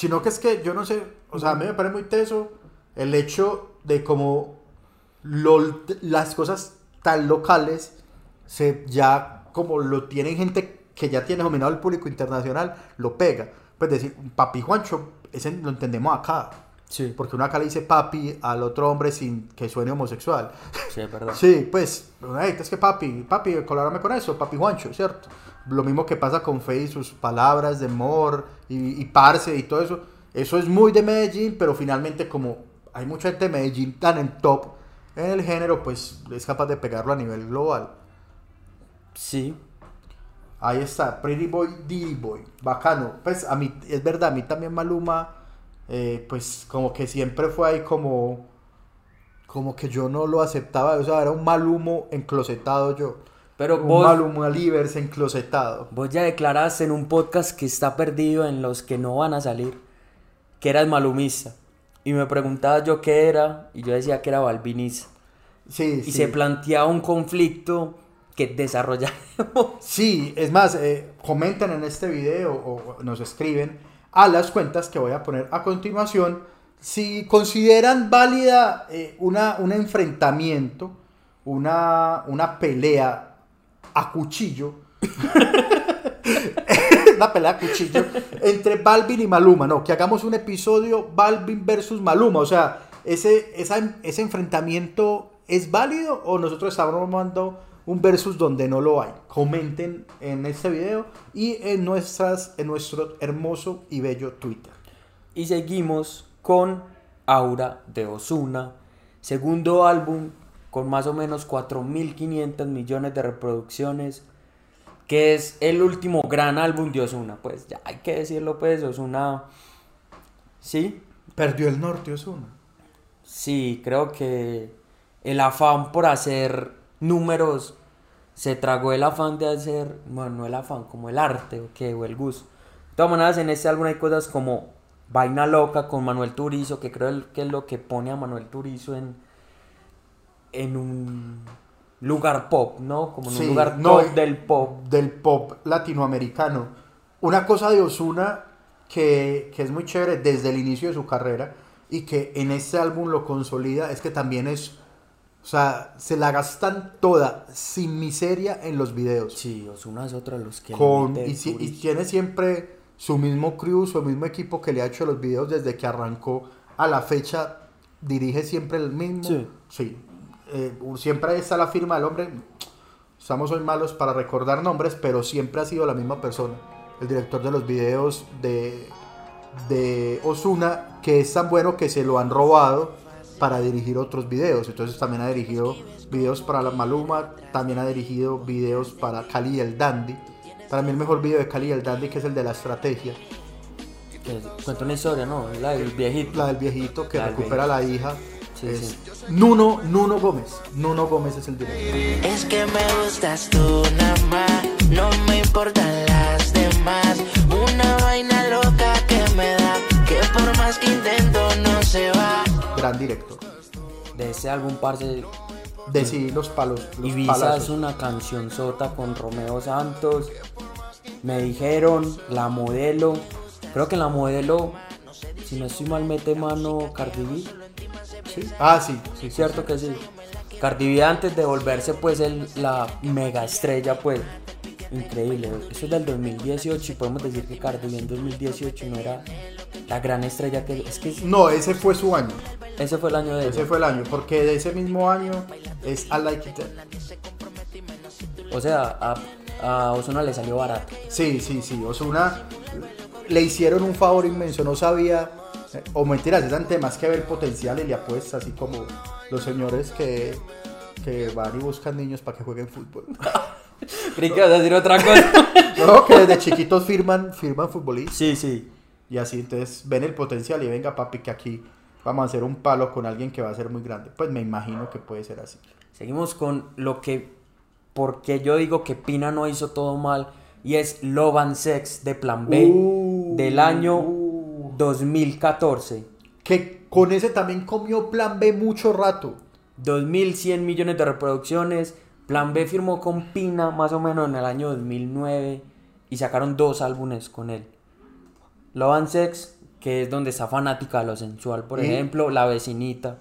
Sino que es que yo no sé, o sea, a mí me parece muy teso el hecho de como lo- las cosas tan locales se ya como lo tienen gente que ya tiene dominado el público internacional, lo pega. Pues decir, papi Juancho, ese lo entendemos acá. Sí, Porque uno acá le dice papi al otro hombre sin que suene homosexual. sí, es verdad. Sí, pues, hey, es que papi, papi, colórame con eso, papi Juancho, ¿cierto? Lo mismo que pasa con Fe y sus palabras de amor y, y parce y todo eso. Eso es muy de Medellín, pero finalmente como hay mucha gente de Medellín tan en top en el género, pues es capaz de pegarlo a nivel global. Sí, Ahí está, Pretty Boy, Diddy Boy, bacano. Pues a mí, es verdad, a mí también Maluma, eh, pues como que siempre fue ahí como, como que yo no lo aceptaba, o sea, era un Malumo enclosetado yo. Pero un vos... Maluma Livers enclosetado. Vos ya declaraste en un podcast que está perdido en los que no van a salir que eras malumista. Y me preguntabas yo qué era, y yo decía que era balvinista. Sí, Y sí. se planteaba un conflicto que desarrollaremos. Sí, es más, eh, comenten en este video o nos escriben a las cuentas que voy a poner a continuación si consideran válida eh, una, un enfrentamiento, una, una pelea a cuchillo. una pelea a cuchillo entre Balvin y Maluma. No, que hagamos un episodio Balvin versus Maluma. O sea, ese, ese enfrentamiento es válido o nosotros estamos armando un versus donde no lo hay. Comenten en este video y en, nuestras, en nuestro hermoso y bello Twitter. Y seguimos con Aura de Osuna, segundo álbum con más o menos 4.500 millones de reproducciones, que es el último gran álbum de Osuna. Pues ya hay que decirlo, pues Osuna, sí, Perdió el norte Osuna. Sí, creo que el afán por hacer números se tragó el afán de hacer, bueno, no el afán, como el arte o, el gusto. De todas maneras, en este álbum hay cosas como Vaina Loca con Manuel Turizo, que creo que es lo que pone a Manuel Turizo en, en un lugar pop, ¿no? Como en Sí, un lugar no, top del pop. del pop latinoamericano. Una cosa de Osuna que, que es muy chévere desde el inicio de su carrera y que en este álbum lo consolida es que también es, o sea, se la gastan toda sin miseria en los videos. Sí, Osuna es otro de los que... Con, y, si- y tiene siempre su mismo crew, su mismo equipo que le ha hecho los videos desde que arrancó a la fecha. Dirige siempre el mismo. Sí. Sí. Eh, siempre está la firma del hombre. Estamos hoy malos para recordar nombres, pero siempre ha sido la misma persona. El director de los videos de, de Osuna, que es tan bueno que se lo han robado para dirigir otros videos. Entonces también ha dirigido videos para la Maluma, también ha dirigido videos para Cali y el Dandy. Para mí el mejor video de Cali y el Dandy, que es el de la estrategia. Cuenta una historia, ¿no? La del viejito. La del viejito que La recupera a la hija. Sí, es sí. Nuno, Nuno Gómez. Nuno Gómez es el director. Es que me gustas tú nada más, no me importan las demás. Una vaina loca que me da, que por más que intento no se va. Gran director. de ese álbum, parce, de sí los palos. Los Ibiza palazos. es una canción sota con Romeo Santos. Me dijeron, la modelo. Creo que la modelo, si no estoy mal, mete mano Cardi B. ¿Sí? Ah, sí, sí. Cierto que sí. Cardi B antes de volverse pues el, la mega estrella pues. Increíble. Eso es del 2018 y podemos decir que Cardi B en 2018 no era la gran estrella que... Es que No, ese fue su año. ese fue el año de Ese ella. fue el año, porque de ese mismo año es I Like It. O sea, a, a Ozuna le salió barato. Sí, sí, sí. Osuna le hicieron un favor inmenso, no sabía. Eh, O mentiras, eran temas que ver potencial y le apuesta, así como los señores que, que van y buscan niños para que jueguen fútbol. Creí que ibas a decir otra cosa. No, que desde chiquitos firman, firman futbolistas. sí, sí. Y así entonces ven el potencial y venga papi que aquí vamos a hacer un palo con alguien que va a ser muy grande. Pues me imagino que puede ser así. Seguimos con lo que, porque yo digo que Pina no hizo todo mal, y es Love and Sex de Plan B Uh, del año uh. 2014. Que con ese también comió plan B mucho rato. 2100 millones de reproducciones. Plan B firmó con Pina más o menos en el año 2009 y sacaron dos álbumes con él. Love and Sex, que es donde está fanática de lo sensual, por Y- ejemplo, La Vecinita.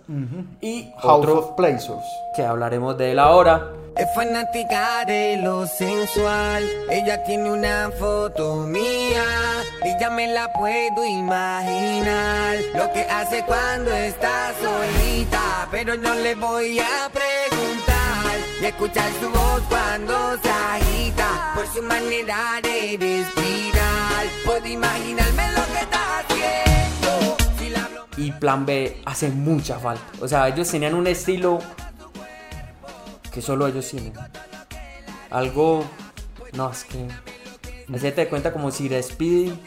Y House otro of Pleasures. que hablaremos de él ahora, Es fanática de lo sensual. Ella tiene una foto mía. Y ya me la puedo imaginar. Lo que hace cuando está solita. Pero no le voy a preguntar. Y escuchar su voz cuando se agita. Por su manera de respirar. Puedo imaginarme lo que está y Plan B hace mucha falta. O sea, ellos tenían un estilo que solo ellos tienen. Algo, no, es que... Hacete de cuenta como si Speedy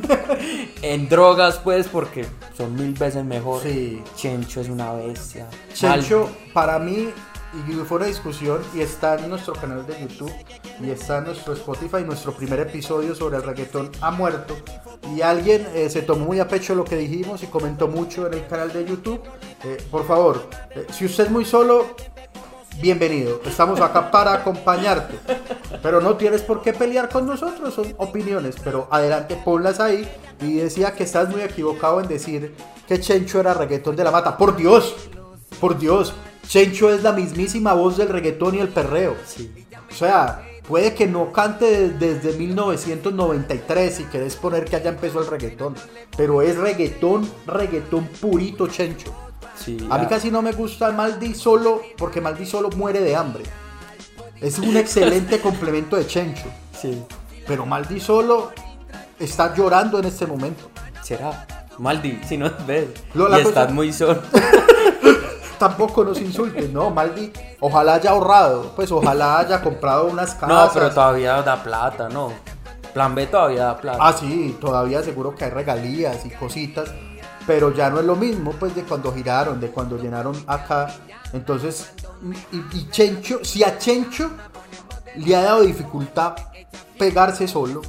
en drogas, pues, porque son mil veces mejor. Sí. Chencho es una bestia. Chencho, para mí, y fue una discusión, y está en nuestro canal de YouTube, y está en nuestro Spotify, nuestro primer episodio sobre el reggaetón ha muerto. Y alguien eh, se tomó muy a pecho lo que dijimos y comentó mucho en el canal de YouTube. Eh, por favor, eh, si usted es muy solo, bienvenido. Estamos acá para acompañarte. Pero no tienes por qué pelear con nosotros, son opiniones. Pero adelante, ponlas ahí. Y decía que estás muy equivocado en decir que Chencho era reggaetón de la mata. Por Dios, por Dios. Chencho es la mismísima voz del reggaetón y el perreo. O sea, puede que no cante de- desde 1993 si querés poner que allá empezó el reggaetón. Pero es reggaetón, reggaetón purito Chencho. Sí, A mí casi no me gusta Maldi solo porque Maldi solo muere de hambre. Es un excelente complemento de Chencho. sí. Pero Maldi solo está llorando en este momento. Será. Maldi, si nos ves. Lo- y estás muy solo. Tampoco nos insulten, ¿no? Maldi, ojalá haya ahorrado. Pues ojalá haya comprado unas casas. No, pero todavía da plata, ¿no? Plan B todavía da plata. Ah, sí, todavía seguro que hay regalías y cositas, pero ya no es lo mismo pues de cuando giraron, de cuando llenaron acá. Entonces, y, y Chencho, si a Chencho le ha dado dificultad pegarse solo,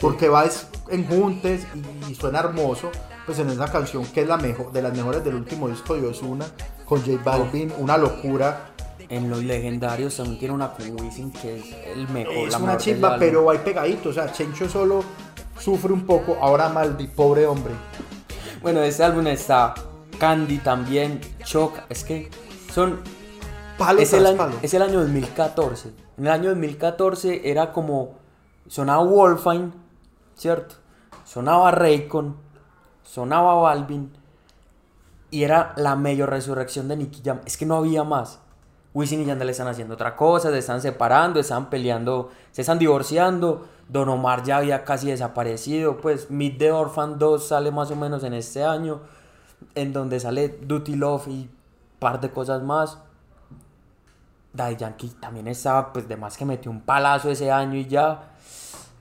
porque va en juntes y, y suena hermoso, pues en esa canción que es la mejor, de las mejores del último disco de Ozuna, con J Balvin, una locura. En los legendarios también tiene una con Wisin que es el mejor. Es la una mejor chimba, pero hay pegadito, o sea, Chencho solo sufre un poco, ahora Maldi, pobre hombre. Bueno, este álbum está Candy también, Choc, es que son... Palo es, el año, palo. es el año 2014. En el año 2014 era como... Sonaba Wolfine, ¿cierto? Sonaba Raycon, sonaba Balvin. Y era la medio resurrección de Nicky Jam. Es que no había más. Wisin y Yandel están haciendo otra cosa, se están separando, están peleando, se están divorciando. Don Omar ya había casi desaparecido. Pues Meet the Orphan 2 sale más o menos en este año, en donde sale Duty Love y par de cosas más. Daddy Yankee también estaba, pues de más que metió un palazo ese año y ya.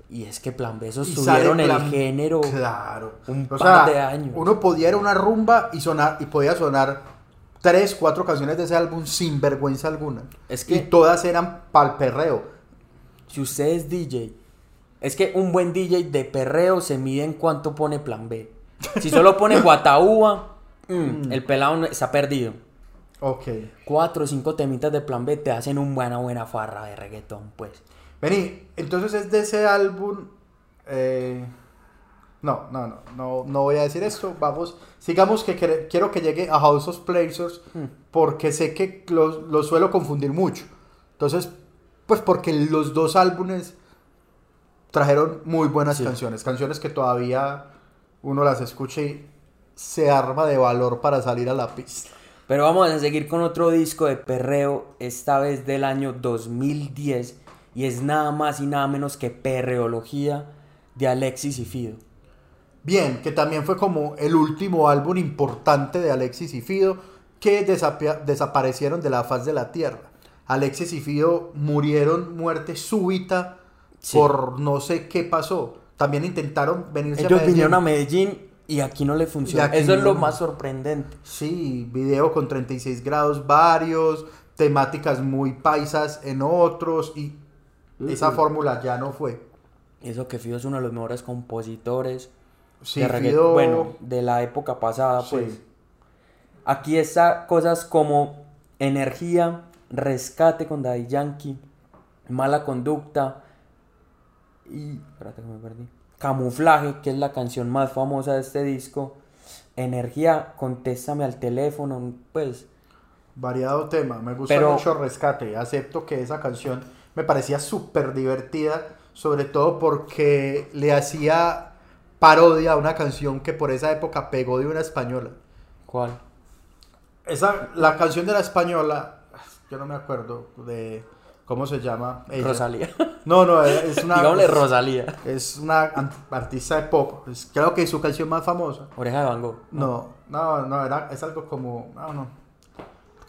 Y es que Plan B subieron el Plan- género. Claro. un O par sea, de años. Uno podía ir a una rumba y sonar y podía sonar tres, cuatro canciones de ese álbum sin vergüenza alguna. Es que- y todas eran pal perreo. Si usted es DJ, es que un buen DJ de perreo se mide en cuánto pone plan B. Si solo pone Guataúba, mm, el pelado está perdido. Ok. Cuatro o cinco temitas de plan B te hacen un buena, buena farra de reggaetón, pues. Vení, entonces es de ese álbum. eh, no, no, no, no, no voy a decir esto. Vamos, sigamos que quiero que llegue a House of Pleasures porque sé que lo, lo suelo confundir mucho. Entonces, pues porque los dos álbumes trajeron muy buenas Sí. canciones, canciones que todavía uno las escucha y se arma de valor para salir a la pista. Pero vamos a seguir con otro disco de perreo, esta vez del año 2010, y es nada más y nada menos que Perreología de Alexis y Fido. Bien, que también fue como el último álbum importante de Alexis y Fido que desaparecieron de la faz de la tierra. Alexis y Fido murieron muerte súbita Sí. por no sé qué pasó. También intentaron venirse Ellos a Medellín. vinieron a Medellín y aquí no le aquí Eso es lo más sorprendente. Sí, video con 36 grados varios, temáticas muy paisas en otros y esa fórmula ya no fue. Eso que Fido es uno de los mejores compositores Sí, de Fido- bueno, de la época pasada, Sí. pues. Aquí está cosas como Energía, Rescate con Daddy Yankee, Mala Conducta y... Espérate que me perdí. Camuflaje, que es la canción más famosa de este disco. Energía, Contéstame al teléfono, pues... Variado tema, me gusta Pero- mucho Rescate. Acepto que esa canción me parecía súper divertida, sobre todo porque le hacía parodia a una canción que por esa época pegó de una española. ¿Cuál? Esa, la canción de la española, yo no me acuerdo de cómo se llama. ella. Rosalía. No, no, es una. Digámosle es- Rosalía. Es una artista de pop. Es- creo que es su canción más famosa. Oreja de Van Gogh. No, no, no, era, es algo como, no, no,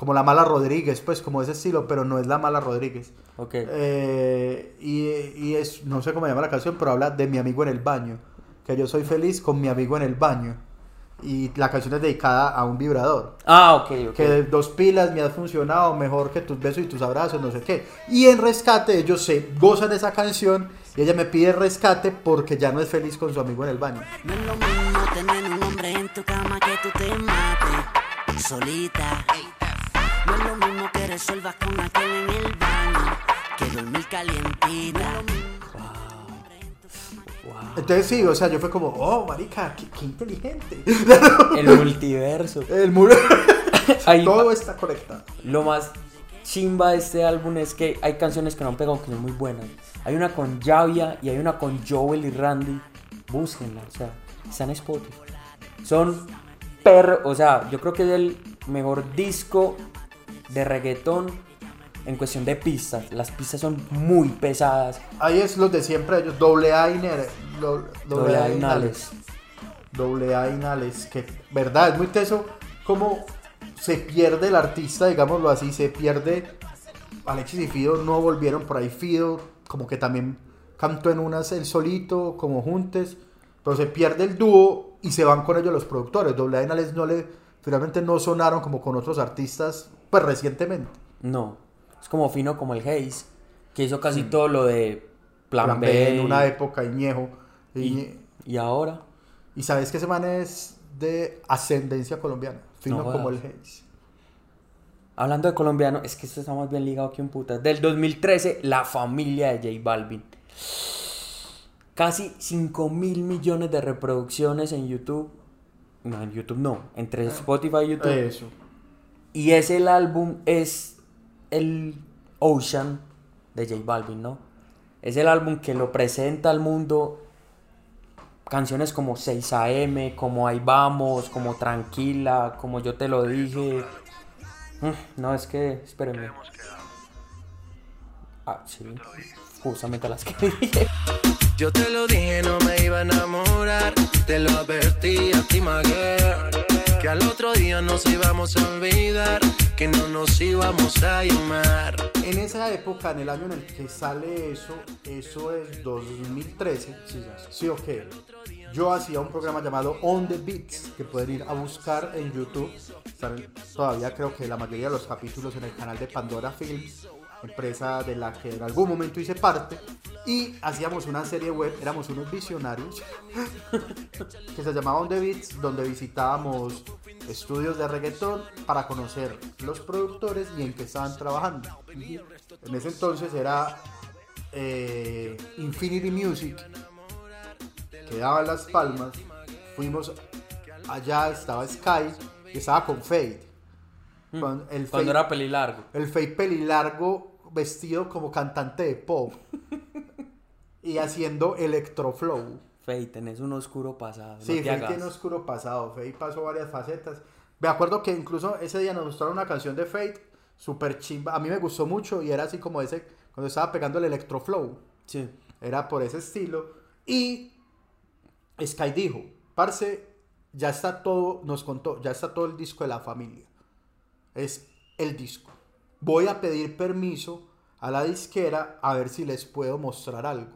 como la mala Rodríguez, pues como ese estilo, pero no es la mala Rodríguez. Ok. Eh, y, y es, no sé cómo se llama la canción, pero habla de mi amigo en el baño, que yo soy feliz con mi amigo en el baño. Y la canción es dedicada a un vibrador. Ah, ok, ok. Que dos pilas me has funcionado mejor que tus besos y tus abrazos, no sé qué. Y en rescate ellos se gozan de esa canción y ella me pide rescate porque ya no es feliz con su amigo en el baño. No es lo mismo tener un hombre en tu cama que tú te mates solita. No es lo mismo que resuelvas con aquel en el baño que dormir calientita. Entonces sí, o sea, yo fue como, oh, marica, qué, qué inteligente. El multiverso. El muro. Ahí- Todo está conectado. Lo más chimba de este álbum es que hay canciones que no han pegado que son muy buenas. Hay una con Javia y hay una con Joel y Randy. Búsquenla, o sea, está en Spotify. Son perro, o sea, yo creo que es el mejor disco de reggaetón en cuestión de pistas. Las pistas son muy pesadas. Ahí es los de siempre, ellos, doble A do- Doble A Nales. Doble A que verdad, es muy teso como se pierde el artista, digámoslo así, se pierde. Alexis y Fido no volvieron por ahí, Fido como que también cantó en unas el solito, como juntes, pero se pierde el dúo y se van con ellos los productores. Doble A no le, finalmente no sonaron como con otros artistas, pues recientemente. No, es como fino como el Haze, que hizo casi todo lo de Plan, Plan B. B en una época, Iñejo. y, Y, y ahora, y sabes que ese man es de ascendencia colombiana, fino No como el. Hayes. hablando de colombiano, es que esto está más bien ligado que un puta. Del 2013, La Familia de J Balvin. Casi 5 mil millones de reproducciones en YouTube. No, en YouTube no, entre Spotify y YouTube. Eso. Y ese el álbum es el Ocean de J Balvin, ¿no? Es el álbum que lo presenta al mundo. Canciones como 6 AM, como Ahí Vamos, como Tranquila, como Yo Te Lo Dije. Mm, No, es que, espérenme. Ah, sí. Justamente las que dije. Yo te lo dije, no me iba a enamorar. Te lo advertí a ti, girl, Que al otro día nos íbamos a olvidar. Que no nos íbamos a llamar. En esa época, en el año en el que sale eso, eso es 2013. Sí, sí o qué. Yo hacía un programa llamado On the Beats, que pueden ir a buscar en YouTube. Están todavía creo que la mayoría de los capítulos en el canal de Pandora Films, empresa de la que en algún momento hice parte. Y hacíamos una serie web, éramos unos visionarios, que se llamaba On the Beats, donde visitábamos estudios de reggaetón para conocer los productores y en qué estaban trabajando. En ese entonces era eh, Infinity Music, que daba las palmas. Fuimos allá, estaba Sky, y estaba con Fade. Con el Hmm. Cuando Fade- era peli largo. el Fade pelilargo vestido como cantante de pop y haciendo electroflow. Fey, tenés un oscuro pasado. no Sí, te hagas. tiene oscuro pasado. Fade pasó varias facetas. Me acuerdo que incluso ese día nos mostraron una canción de Fade super chimba. A mí me gustó mucho y era así como ese cuando estaba pegando el electroflow. Sí. Era por ese estilo. Y Sky dijo, parce, ya está todo, nos contó, ya está todo el disco de la familia. Es el disco. Voy a pedir permiso a la disquera a ver si les puedo mostrar algo.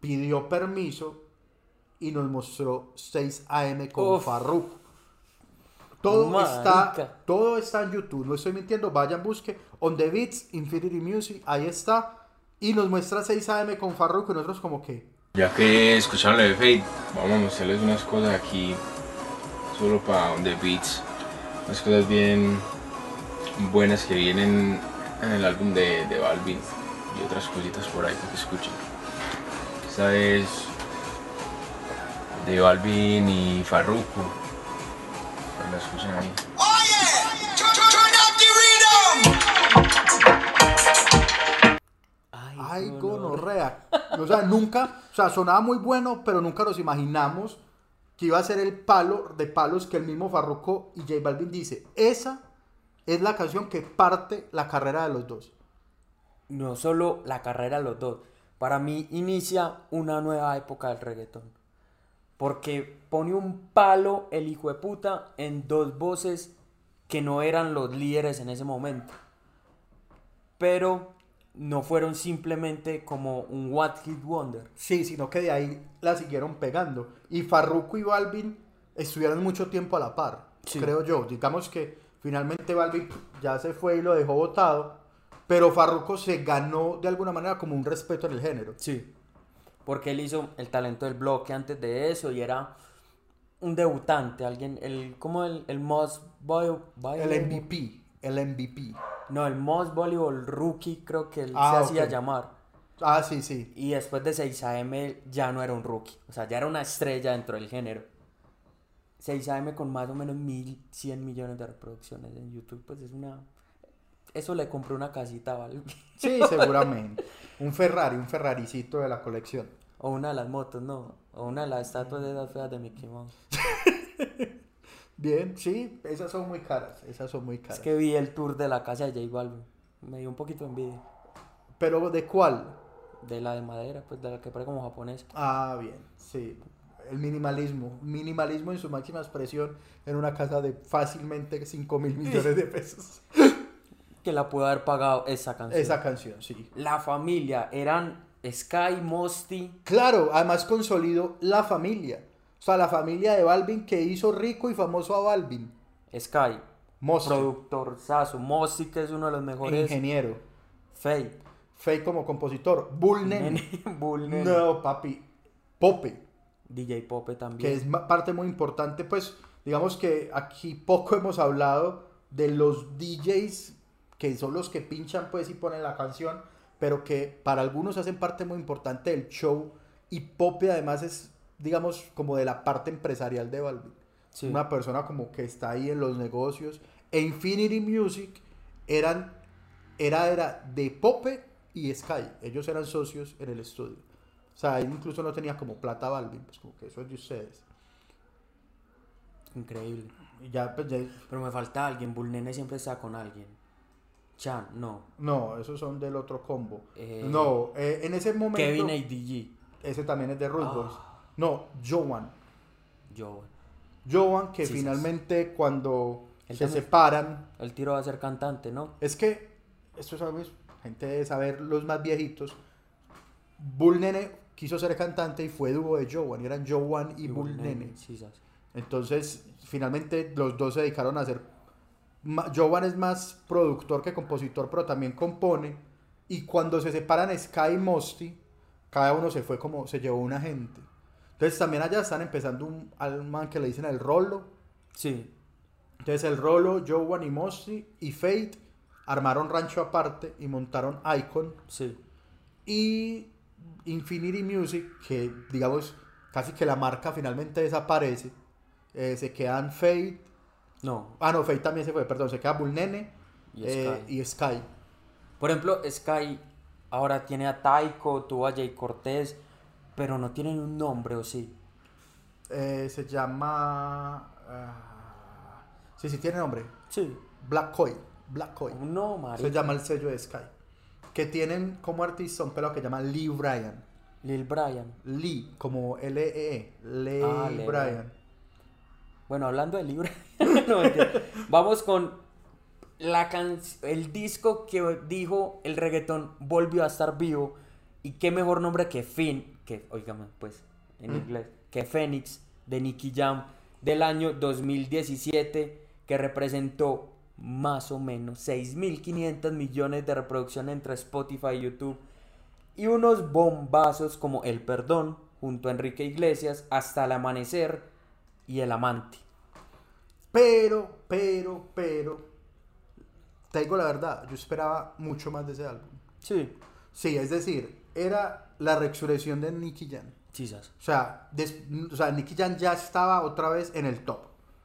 Pidió permiso y nos mostró 6 AM con Uf. Farruko. Todo Marica. está, todo está en YouTube, no estoy mintiendo, vayan, busque On The Beats, Infinity Music, ahí está. Y nos muestra 6 AM con Farruko y nosotros como que, Ya que escucharon lo de Fate, vamos a mostrarles unas cosas aquí, solo para On The Beats. Unas cosas bien buenas que vienen en el álbum de, de Balvin y otras cositas por ahí para que escuchen. Esta es de Balvin y Farruko. Para que la escuchen ahí. ay, gonorrea. O sea, nunca, o sea, sonaba muy bueno, pero nunca nos imaginamos que iba a ser el palo de palos que el mismo Farruko y J Balvin dice. Esa es la canción que parte la carrera de los dos. No solo la carrera de los dos. Para mí inicia una nueva época del reggaetón. Porque pone un palo el hijo de puta en dos voces que no eran los líderes en ese momento. Pero no fueron simplemente como un What Hit Wonder. Sí, sino que de ahí la siguieron pegando. Y Farruko y Balvin estuvieron mucho tiempo a la par, Sí. creo yo. Digamos que finalmente Balvin ya se fue y lo dejó botado, pero Farruko se ganó de alguna manera como un respeto en el género. Sí. Porque él hizo el talento del bloque antes de eso y era un debutante, alguien, el, como el, el most Vol- El MVP, el MVP. No, el Most Valuable Rookie creo que él Ah, se hacía llamar. Ah, sí, sí. Y después de 6am ya no era un rookie. O sea, ya era una estrella dentro del género. 6am con más o menos 1100 millones de reproducciones en YouTube, pues es una... Eso le compré una casita, ¿vale? Sí, seguramente. un Ferrari, un Ferraricito de la colección. O una de las motos, no. O una de las estatuas de esas feas de Mickey Mouse. Bien, sí, esas son muy caras, esas son muy caras. Es que vi el tour de la casa de J Balvin. Me dio un poquito de envidia. Pero ¿de cuál? De la de madera, pues de la que parece como japonesa. Ah, bien, sí. El minimalismo. Minimalismo en su máxima expresión en una casa de fácilmente 5 mil millones de pesos. Que la pudo haber pagado esa canción. Esa canción, sí. La familia eran Sky, Mosty. Claro, además consolidó la familia. O sea, la familia de Balvin que hizo rico y famoso a Balvin. Sky. Mosty. Productor Sasu. Mosty, que es uno de los mejores. Ingeniero. Faye. Faye como compositor. Bull Nene. Bull Nene. No, papi. Pope. DJ Pope también. que es parte muy importante, pues digamos que aquí poco hemos hablado de los DJs que son los que pinchan pues y ponen la canción, pero que para algunos hacen parte muy importante del show y Pope además es digamos como de la parte empresarial de Balvin. Sí. Una persona como que está ahí en los negocios. E Infinity Music eran era, era de Pope y Sky. Ellos eran socios en el estudio. O sea, incluso no tenía como plata Balvin, pues como que eso es de ustedes. Increíble. Y ya, pues ya- Pero me falta alguien. Bull Nene siempre está con alguien. Chan, no. no, esos son del otro combo. Eh, no, eh, en ese momento. Kevin ADG. Ese también es de Rude Ah. Boys. No, Joan. Yo. Joan, que Sí, sí, finalmente cuando Él se también- separan. El tiro va a ser cantante, ¿no? Es que, esto es algo, gente debe saber, los más viejitos. Bull Nene quiso ser cantante y fue dúo de Joan. Y eran Joan y, Bull Nene. Entonces, finalmente los dos se dedicaron a hacer. Jovan es más productor que compositor, pero también compone. Y cuando se separan Sky y Mosty, cada uno se fue como se llevó una gente. Entonces, también allá están empezando un, al man que le dicen el Rolo. Sí. Entonces el Rolo, Joe Animosi y Fate armaron rancho aparte y montaron Icon. Sí. Y Infinity Music, que digamos casi que la marca finalmente desaparece, eh, se quedan Fate. No. Ah, no, Fate también se fue, perdón, se queda Bullnene Y eh, Sky. y Sky. Por ejemplo, Sky ahora tiene a Taiko, tuvo a Jay Cortés, pero no tienen un nombre, ¿o sí? Eh, se llama. ah, sí, sí, tiene nombre. Sí. Black Coil. Black Coil. No, marica. Se llama el sello de Sky. Que tienen como artista un pelado que se llama Lee Bryan. Lil Brian. Lee, como L-E-E. Lee Ah, Lee Bryan. Bueno, hablando de no, mentira. vamos con la can- el disco que dijo el reggaetón volvió a estar vivo y qué mejor nombre que Finn, que oígame pues en Mm. inglés, que Phoenix de Nicky Jam del año 2017 que representó más o menos 6.500 millones de reproducciones entre Spotify y YouTube y unos bombazos como El Perdón junto a Enrique Iglesias hasta el amanecer y El Amante. Pero, pero, pero. Te digo la verdad, yo esperaba mucho más de ese álbum. Sí. Sí, es decir, era la resurrección de Nicky Jam. Quizás. O sea, des- o sea, Nicky Jam ya estaba otra vez en el top.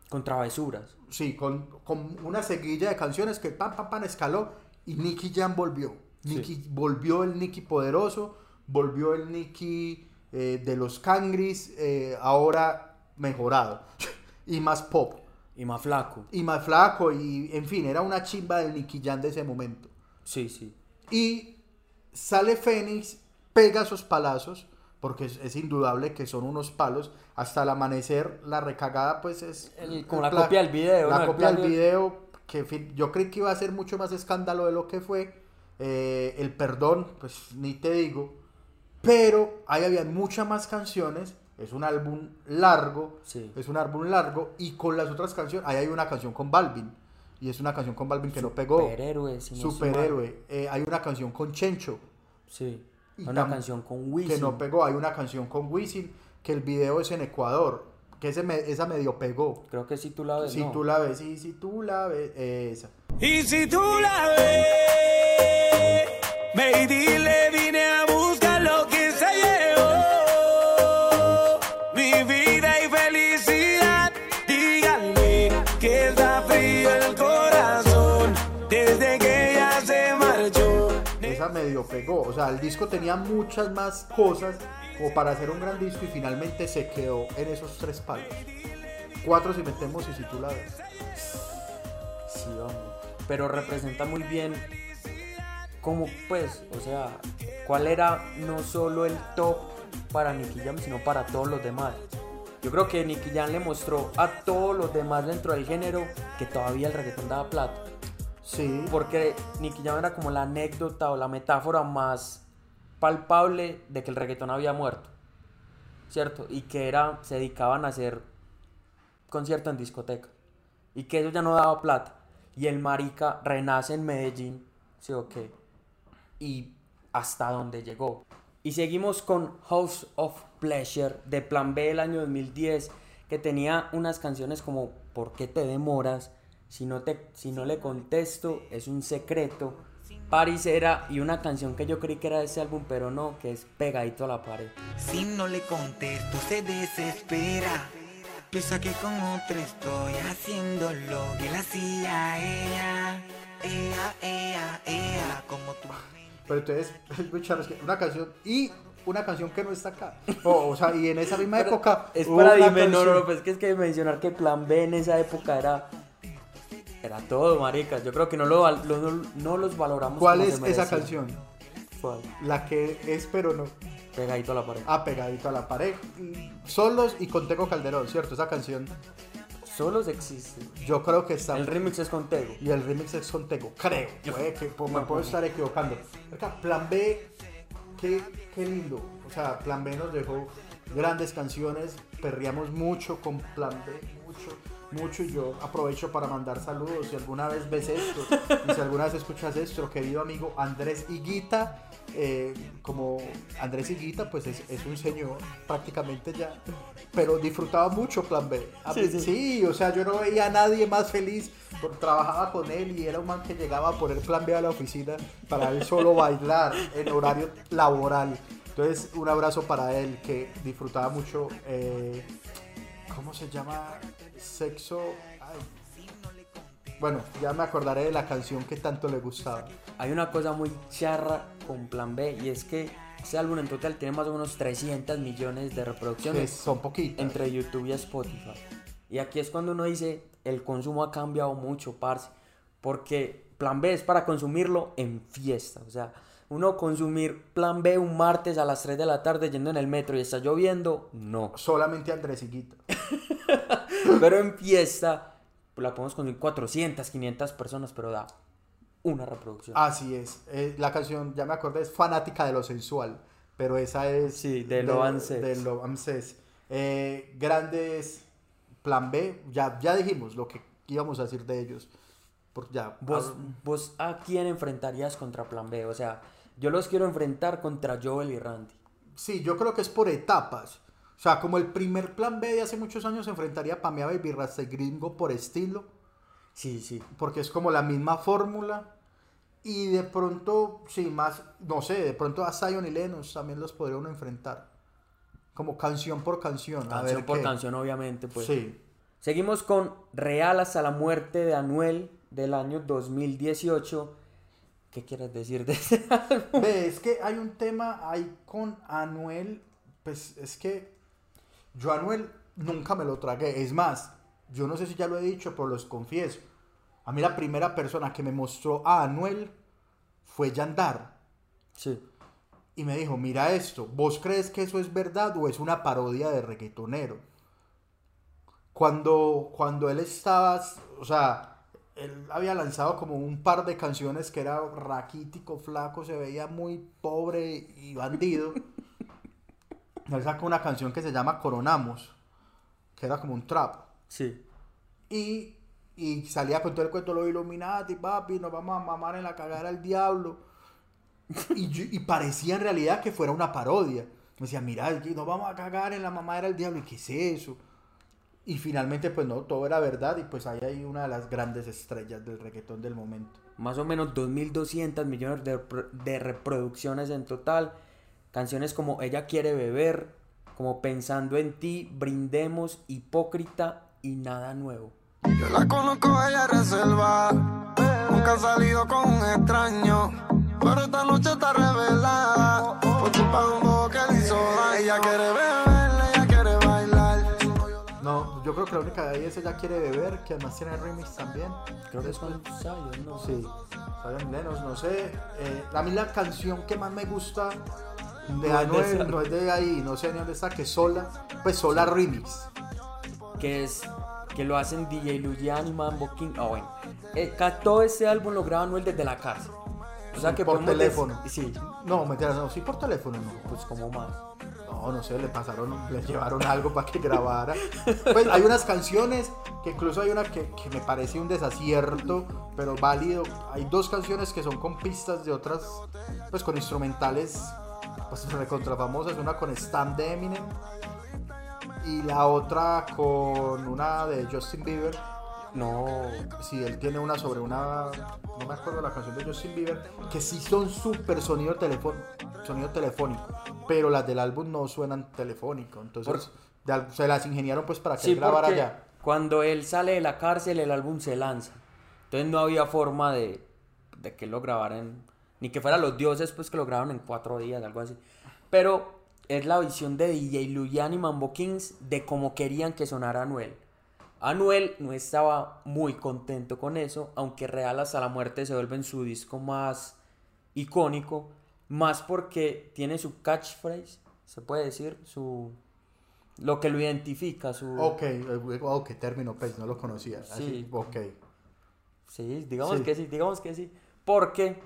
Con travesuras. Sí, con, con una seguilla de canciones que pam, pam, pam, escaló y Nicky Jam volvió. Nicky, Volvió el Nicky poderoso, volvió el Nicky eh, de los Cangris, eh, ahora mejorado y más pop. Y más flaco. Y más flaco y, en fin, era una chimba del Nicky Jam de ese momento. Sí, sí. Y sale Fénix, pega esos palazos, porque es, es indudable que son unos palos. Hasta el amanecer, la recagada, pues es. El- como la pla- copia del video, La ¿no? Copia del video, que yo creí que iba a ser mucho más escándalo de lo que fue. Eh, el perdón, pues ni te digo. Pero ahí había muchas más canciones. Es un álbum largo. Sí. Es un álbum largo. Y con las otras canciones, ahí hay una canción con Balvin. Y es una canción con Balvin que no pegó. Superhéroe, si no Superhéroe. Eh, hay una canción con Chencho. Sí. Y Una canción con Que Wisin. no pegó. Hay una canción con Wisin. Que el video es en Ecuador. Que ese me- esa medio pegó. Creo que si tú la ves. Si no. tú la ves, sí, si tú la ves. eh, esa. Y si tú la ves, ve y dile, vine a Medio pegó. O sea, el disco tenía muchas más cosas como para hacer un gran disco y finalmente se quedó en esos tres palos. Cuatro si metemos y si. Pero representa muy bien como pues, o sea, cuál era no solo el top para Nicky Jam, sino para todos los demás. Yo creo que Nicky Jam le mostró a todos los demás dentro del género que todavía el reggaetón daba plata. Sí. Porque Nicky Jam era como la anécdota o la metáfora más palpable de que el reggaetón había muerto. ¿Cierto? Y que era, se dedicaban a hacer concierto en discoteca. Y que eso ya no daba plata. Y el marica renace en Medellín. ¿Sí o qué? Y hasta donde llegó. Y seguimos con House of Pleasure de Plan B del año 2010. Que tenía unas canciones como ¿Por qué te demoras? Si no, te, si no le contesto, es un secreto. Parisera y una canción que yo creí que era de ese álbum, pero no, que es Pegadito a la pared. Si no le contesto se desespera Piensa que con otro estoy haciendo lo que le hacía a ella Ea, ea, ea, como tú Pero entonces, una canción y una canción que no está acá. O, o sea, y en esa misma época. Es para dime, no, no, no, pues es que es que mencionar que Plan B en esa época era. Era todo, maricas. Yo creo que no, lo, no, los valoramos. ¿Cuál como es se esa canción? ¿Cuál? La que es, pero no. Pegadito a la pared. Ah, pegadito a la pared. Solos y con Tego Calderón, ¿cierto? Esa canción. Solos existe. Yo creo que está. El remix es con Tego. Y el remix es con Tego, creo. Puede que me puedo estar equivocando. Acá, Plan B, qué, qué lindo. O sea, Plan B nos dejó grandes canciones. Perreamos mucho con Plan B, mucho. mucho y yo aprovecho para mandar saludos si alguna vez ves esto y si alguna vez escuchas esto, querido amigo Andrés Higuita. eh, como Andrés Higuita, pues es, es un señor prácticamente ya, pero disfrutaba mucho Plan B. A Sí, sí. sí, o sea, yo no veía a nadie más feliz. por- Trabajaba con él y era un man que llegaba a poner Plan B a la oficina para él solo bailar en horario laboral. Entonces, un abrazo para él que disfrutaba mucho. eh, ¿Cómo se llama? Sexo. ay. Bueno, ya me acordaré de la canción que tanto le gustaba. Hay una cosa muy charra con Plan B y es que ese álbum en total tiene más o menos 300 millones de reproducciones. Que son poquitas. Entre YouTube y Spotify. Y aquí es cuando uno dice, el consumo ha cambiado mucho, parce. Porque Plan B es para consumirlo en fiesta. O sea, uno consumir Plan B un martes a las 3 de la tarde yendo en el metro y está lloviendo, no. Solamente Andrés Higuita. Pero en fiesta pues, la podemos consumir 400, 500 personas, pero da una reproducción. Así es. eh, la canción, ya me acordé, es fanática de lo sensual. Pero esa es. Sí, de Love and Sex. De Love and Sex. Eh, grandes. Plan B. Ya, ya dijimos lo que íbamos a decir de ellos. Porque ya. ¿Vos, ¿Vos a quién enfrentarías contra Plan B? O sea, yo los quiero enfrentar contra Joel y Randy. Sí, yo creo que es por etapas. O sea, como el primer plan B de hace muchos años se enfrentaría a Pamea Baby Rasta y Gringo por estilo. Sí, sí. Porque es como la misma fórmula. Y de pronto, sí, más, no sé, de pronto a Zion y Lennox también los podría uno enfrentar. Como canción por canción. a Canción ver por qué. canción, obviamente, pues. Sí. Seguimos con Real hasta la muerte de Anuel del año 2018. ¿Qué quieres decir de ese álbum? Ve, es que hay un tema ahí con Anuel. Pues es que yo Anuel nunca me lo tragué. Es más, yo no sé si ya lo he dicho, pero los confieso. A mí la primera persona que me mostró a Anuel fue Yandar. Sí. Y me dijo, mira esto, ¿vos crees que eso es verdad o es una parodia de reggaetonero? Cuando, cuando él estaba, o sea, él había lanzado como un par de canciones que era raquítico, flaco, se veía muy pobre y bandido. él sacó una canción que se llama Coronamos, que era como un trap. Sí. Y, y salía con todo el cuento de los Illuminati, papi, nos vamos a mamar en la cagada al diablo. Y, y parecía en realidad que fuera una parodia. Me decía, mira, nos vamos a cagar en la mamadera del diablo. ¿Y qué es eso? Y finalmente, pues no, todo era verdad. Y pues ahí hay una de las grandes estrellas del reggaetón del momento. Más o menos 2.200 millones de, de reproducciones en total. Canciones como Ella quiere beber, como Pensando en ti, Brindemos, Hipócrita y Nada Nuevo. Yo la conozco, ella es reserva. Nunca ha salido con un extraño. Pero esta noche está revelada. Por culpa de un bobo que le hizo daño. Ella quiere beber, yo creo que la única de ahí es Ella quiere beber, que además tiene remix también. Creo que es con Zion, ¿no? Sí, Zion Lennox, no sé. Eh, a mí la canción que más me gusta de No es de Anuel no es de ahí, no sé ni dónde está, que es Sola. Pues Sola Remix. que es que lo hacen DJ Luyan y Mambo King. Ah, bueno. Eh, todo este álbum lo graba Anuel desde la casa. O sea que por podemos teléfono. dec- Sí, No, no, sí por teléfono, no. pues como más. No, no sé, le pasaron, le llevaron algo para que grabara. Pues hay unas canciones, que incluso hay una que, que me parece un desacierto, pero válido. Hay dos canciones que son con pistas de otras, pues con instrumentales, pues recontra famosas. Una con Stan de Eminem y la otra con una de Justin Bieber. No. Sí, él tiene una sobre una. No me acuerdo la canción de Justin Bieber. Que sí son súper sonido, telefón, sonido telefónico. Pero las del álbum no suenan telefónico. Entonces de se las ingeniaron pues para que Sí, él grabara ya. cuando él sale de la cárcel, el álbum se lanza. Entonces no había forma de, de que lo grabaran, ni que fueran los dioses, pues que lo grabaron en cuatro días, algo así. Pero es la visión de DJ Luyan y Mambo Kings de cómo querían que sonara Anuel. Anuel no estaba muy contento con eso, aunque Real hasta la muerte se vuelve en su disco más icónico, más porque tiene su catchphrase, se puede decir, su lo que lo identifica, su Ok, ok, término, pues no lo conocía. Así, Sí. ok. Sí, digamos Sí. que sí, digamos que sí. Porque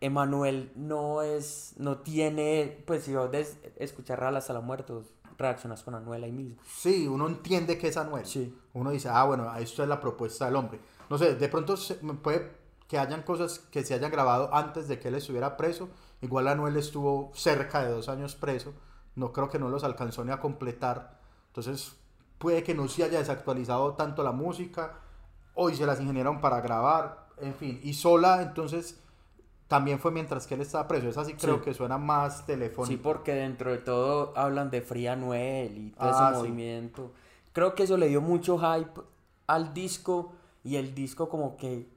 Emanuel no es, no tiene, pues si vos escuchar Real hasta la muerte, reaccionas con Anuel ahí mismo. Sí, uno entiende que es Anuel. Sí. Uno dice, ah, bueno, esto es la propuesta del hombre. No sé, de pronto se- puede que hayan cosas que se hayan grabado antes de que él estuviera preso. Igual Anuel estuvo cerca de dos años preso. No creo que no los alcanzó ni a completar. Entonces, puede que no se haya desactualizado tanto la música. Hoy se las ingeniaron para grabar. En fin, y sola, entonces, también fue mientras que él estaba preso. Esa sí creo Sí. que suena más Sí, telefónica. porque dentro de todo hablan de Free Anuel y todo Ah, ese sí. movimiento. Creo que eso le dio mucho hype al disco y el disco como que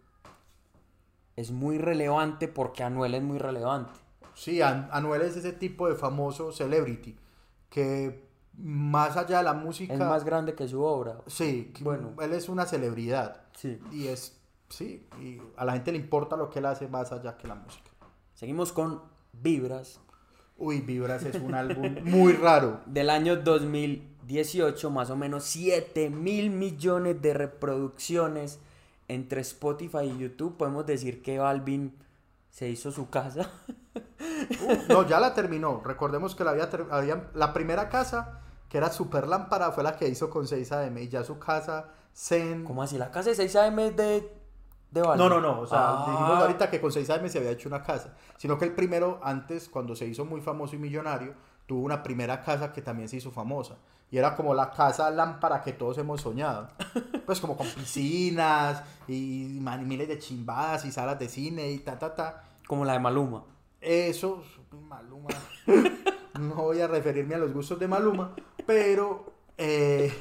es muy relevante porque Anuel es muy relevante. Sí, An- Anuel es ese tipo de famoso celebrity que más allá de la música... Es más grande que su obra. Sí, Bueno. él es una celebridad. Sí. Y es, sí, y a la gente le importa lo que él hace más allá que la música. Seguimos con Vibras. Uy, Vibras es un álbum muy raro. Del año 2018, más o menos 7 mil millones de reproducciones entre Spotify y YouTube. Podemos decir que Balvin se hizo su casa. Uh, no, ya la terminó. Recordemos que la, había, había- la primera casa, que era Super Lámpara, fue la que hizo con 6AM. Y ya su casa, Zen... ¿Cómo así? ¿La casa de 6 AM es de, de? No, no, no. O sea, Ah. dijimos ahorita que con 6AM se había hecho una casa. Sino que el primero, antes, cuando se hizo muy famoso y millonario, tuvo una primera casa que también se hizo famosa. Y era como la casa lámpara que todos hemos soñado. Pues como con piscinas y miles de chimbadas y salas de cine y ta, ta, ta. Como la de Maluma. Eso, Maluma. No voy a referirme a los gustos de Maluma, pero... eh,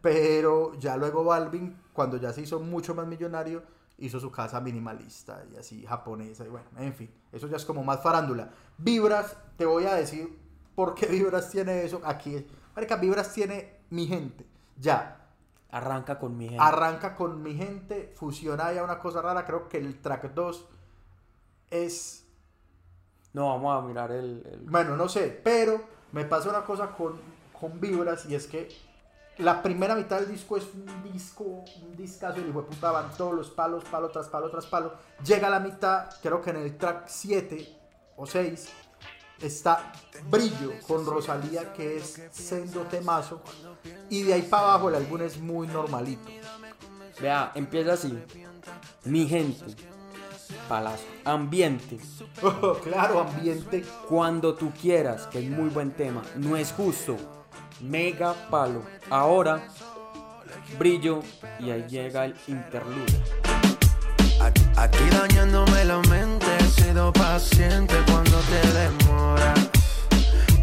pero ya luego Balvin, cuando ya se hizo mucho más millonario, hizo su casa minimalista y así japonesa y bueno, en fin, eso ya es como más farándula. Vibras, te voy a decir por qué Vibras tiene eso. Aquí, marica, Vibras tiene mi gente. Ya, Arranca con mi gente. arranca con mi gente, fusiona ya una cosa rara, creo que el track 2 es no, vamos a mirar el... el- bueno, no sé, pero me pasa una cosa con, con Vibras y es que la primera mitad del disco es un disco, un discazo y de puta van todos los palos, palo tras palo tras palo. Llega a la mitad, creo que en el track 7 o 6 está Brillo con Rosalía que es sendo temazo y de ahí para abajo el álbum es muy normalito. Vea, empieza así. Mi gente. Palacio. Ambiente. Oh, claro, ambiente. Cuando tú quieras, que es muy buen tema. No es justo. Mega palo. Ahora, brillo. Y ahí llega el interludio. Aquí dañándome la mente, he sido paciente cuando te demora.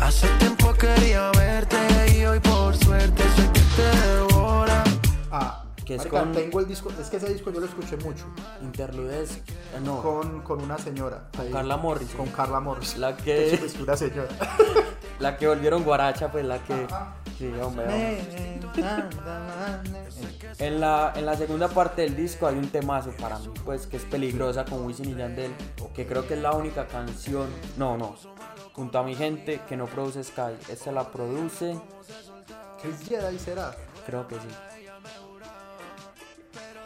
Hace tiempo quería verte y hoy por suerte sé que te devora. Ah, Que es marica, con- tengo el disco, es que ese disco yo lo escuché mucho. Interludes. eh, No. Con, con una señora. ahí. Carla Morris. Con Carla Morris. La que- Es una señora. La que volvieron guaracha, pues la que. Sí, hombre. En la, en la segunda parte del disco hay un temazo para mí, pues que es peligrosa con Wisin y Yandel, que creo que es la única canción, no, no, junto a mi gente que no produce Sky. Esta la produce, Chris Jedi será. creo que sí.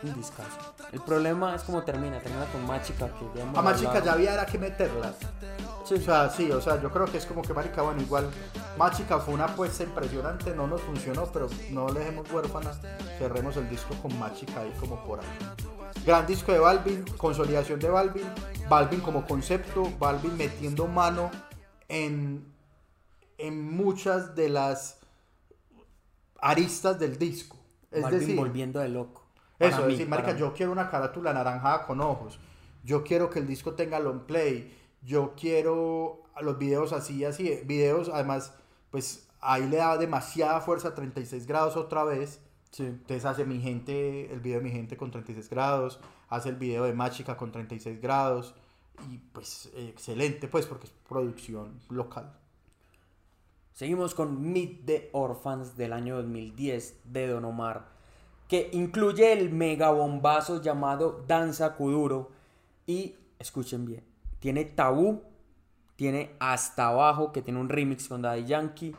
Un discazo. El problema es como termina, termina con Machica que ya A Machica ya había era que meterla. O sea, sí, o sea, yo creo que es como que Marica, bueno, igual Machica fue una apuesta impresionante, no nos funcionó, pero no le dejemos huérfana, cerremos el disco con Machica ahí como por ahí. Gran disco de Balvin, consolidación de Balvin, Balvin como concepto, Balvin metiendo mano en, en muchas de las aristas del disco. Es Balvin decir, volviendo de loco. Eso, es decir, marica, yo quiero una carátula anaranjada con ojos. Yo quiero que el disco tenga long play. Yo quiero los videos así, así. Videos, además, pues ahí le da demasiada fuerza a 36 grados otra vez. Entonces hace mi gente, el video de mi gente con 36 grados. Hace el video de Machica con 36 grados. Y pues excelente, pues, porque es producción local. Seguimos con Meet the Orphans del año 2010 de Don Omar, que incluye el mega bombazo llamado Danza Kuduro. Y escuchen bien, tiene Tabú, tiene Hasta Abajo, que tiene un remix con Daddy Yankee,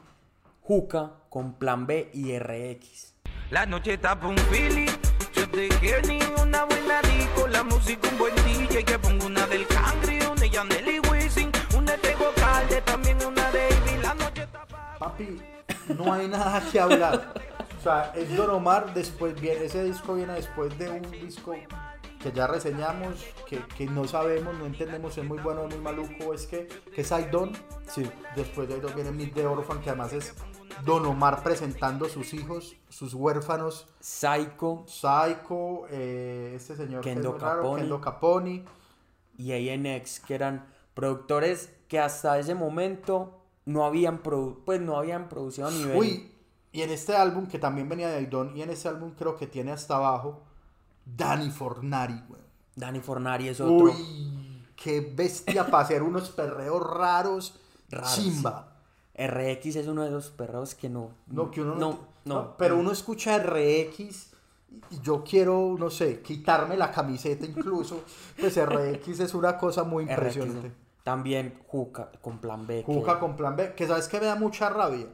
Juca con Plan B y RX. La noche está un feeling. Yo te quiero ni una buena disco. La música un buen DJ. Que pongo una del Cangri, una de Yandel y Wisin. Una de Tego Calde, también una de Ivy. La noche está pa' papi, no hay nada que hablar. O sea, es Don Omar, después viene, ese disco viene después de un disco que ya reseñamos, que, que no sabemos, no entendemos si es muy bueno o muy maluco, es que, que es Aidon. Sí. Después de Aidon viene Meet the Orphan, que además es Don Omar presentando sus hijos, sus huérfanos. Psycho. Psycho, eh, este señor que es Kendo raro, Caponi. Kendo Caponi. y ANX, que eran productores que hasta ese momento no habían, produ- pues no habían producido a nivel. Uy, y en este álbum que también venía de Aidon, y en este álbum creo que tiene hasta abajo Danny Fornari, güey. Danny Fornari es otro. Uy, qué bestia para hacer unos perreos raros. Raros, chimba. RX es uno de esos perros que no. No, que uno no, No, no. Pero uno escucha RX y yo quiero, no sé, quitarme la camiseta incluso. Pues RX es una cosa muy RX, impresionante. También Juca con plan B. que- Juca con plan B, que sabes que me da mucha rabia.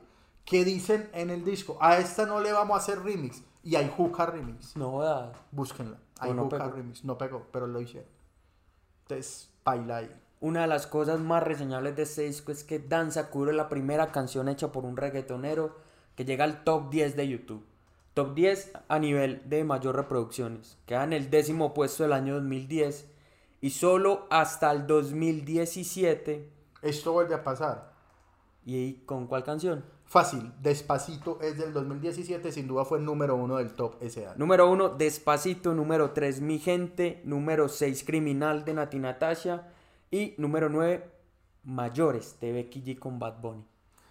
Que dicen en el disco, a esta no le vamos a hacer remix. Y hay Juca remix. No jodas. Búsquenla. Hay no Juca remix. No pegó, pero lo hicieron. Entonces, baila ahí. Una de las cosas más reseñables de este disco es que Danza cubre la primera canción hecha por un reggaetonero que llega al top 10 de YouTube. Top 10 a nivel de mayor reproducciones. Queda en el décimo puesto del año 2010 y solo hasta el 2017. Esto vuelve a pasar. ¿Y con cuál canción? Fácil, Despacito es del 2017, sin duda fue el número uno del top ese año. Número 1, Despacito. Número 3, Mi Gente. Número 6, Criminal de Nati Natasha. Y número 9, Mayores de Becky G con Bad Bunny.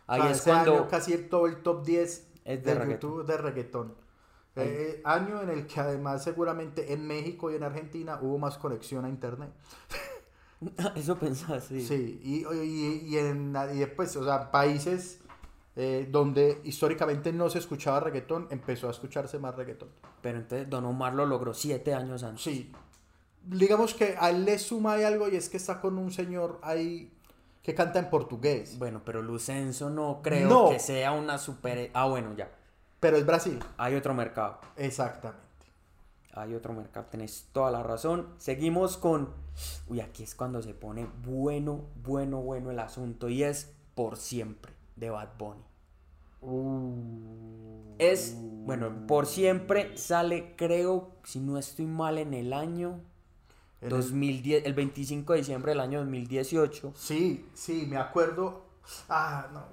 Ahí O sea, es ese cuando... año casi todo el top 10 Es de de reggaetón. YouTube de reggaetón. Eh, año en el que además seguramente en México y en Argentina hubo más conexión a internet. Eso pensás, sí. Sí, y, y, y en, y después, o sea, países eh, donde históricamente no se escuchaba reggaetón, empezó a escucharse más reggaetón. Pero entonces Don Omar lo logró siete años antes. Sí. Digamos que a él le suma ahí algo y es que está con un señor ahí que canta en portugués. Bueno, pero Lucenzo no creo No. que sea una super... Ah, bueno, ya. Pero es Brasil. Hay otro mercado. Exactamente. Hay otro mercado. Tenés toda la razón. Seguimos con... Uy, aquí es cuando se pone bueno, bueno, bueno el asunto. Y es Por Siempre, de Bad Bunny. Uh. Es, bueno, Por Siempre sale, creo, si no estoy mal, en el año... En el- 2010, el 25 de diciembre del año 2018. Sí, sí, me acuerdo. Ah, no.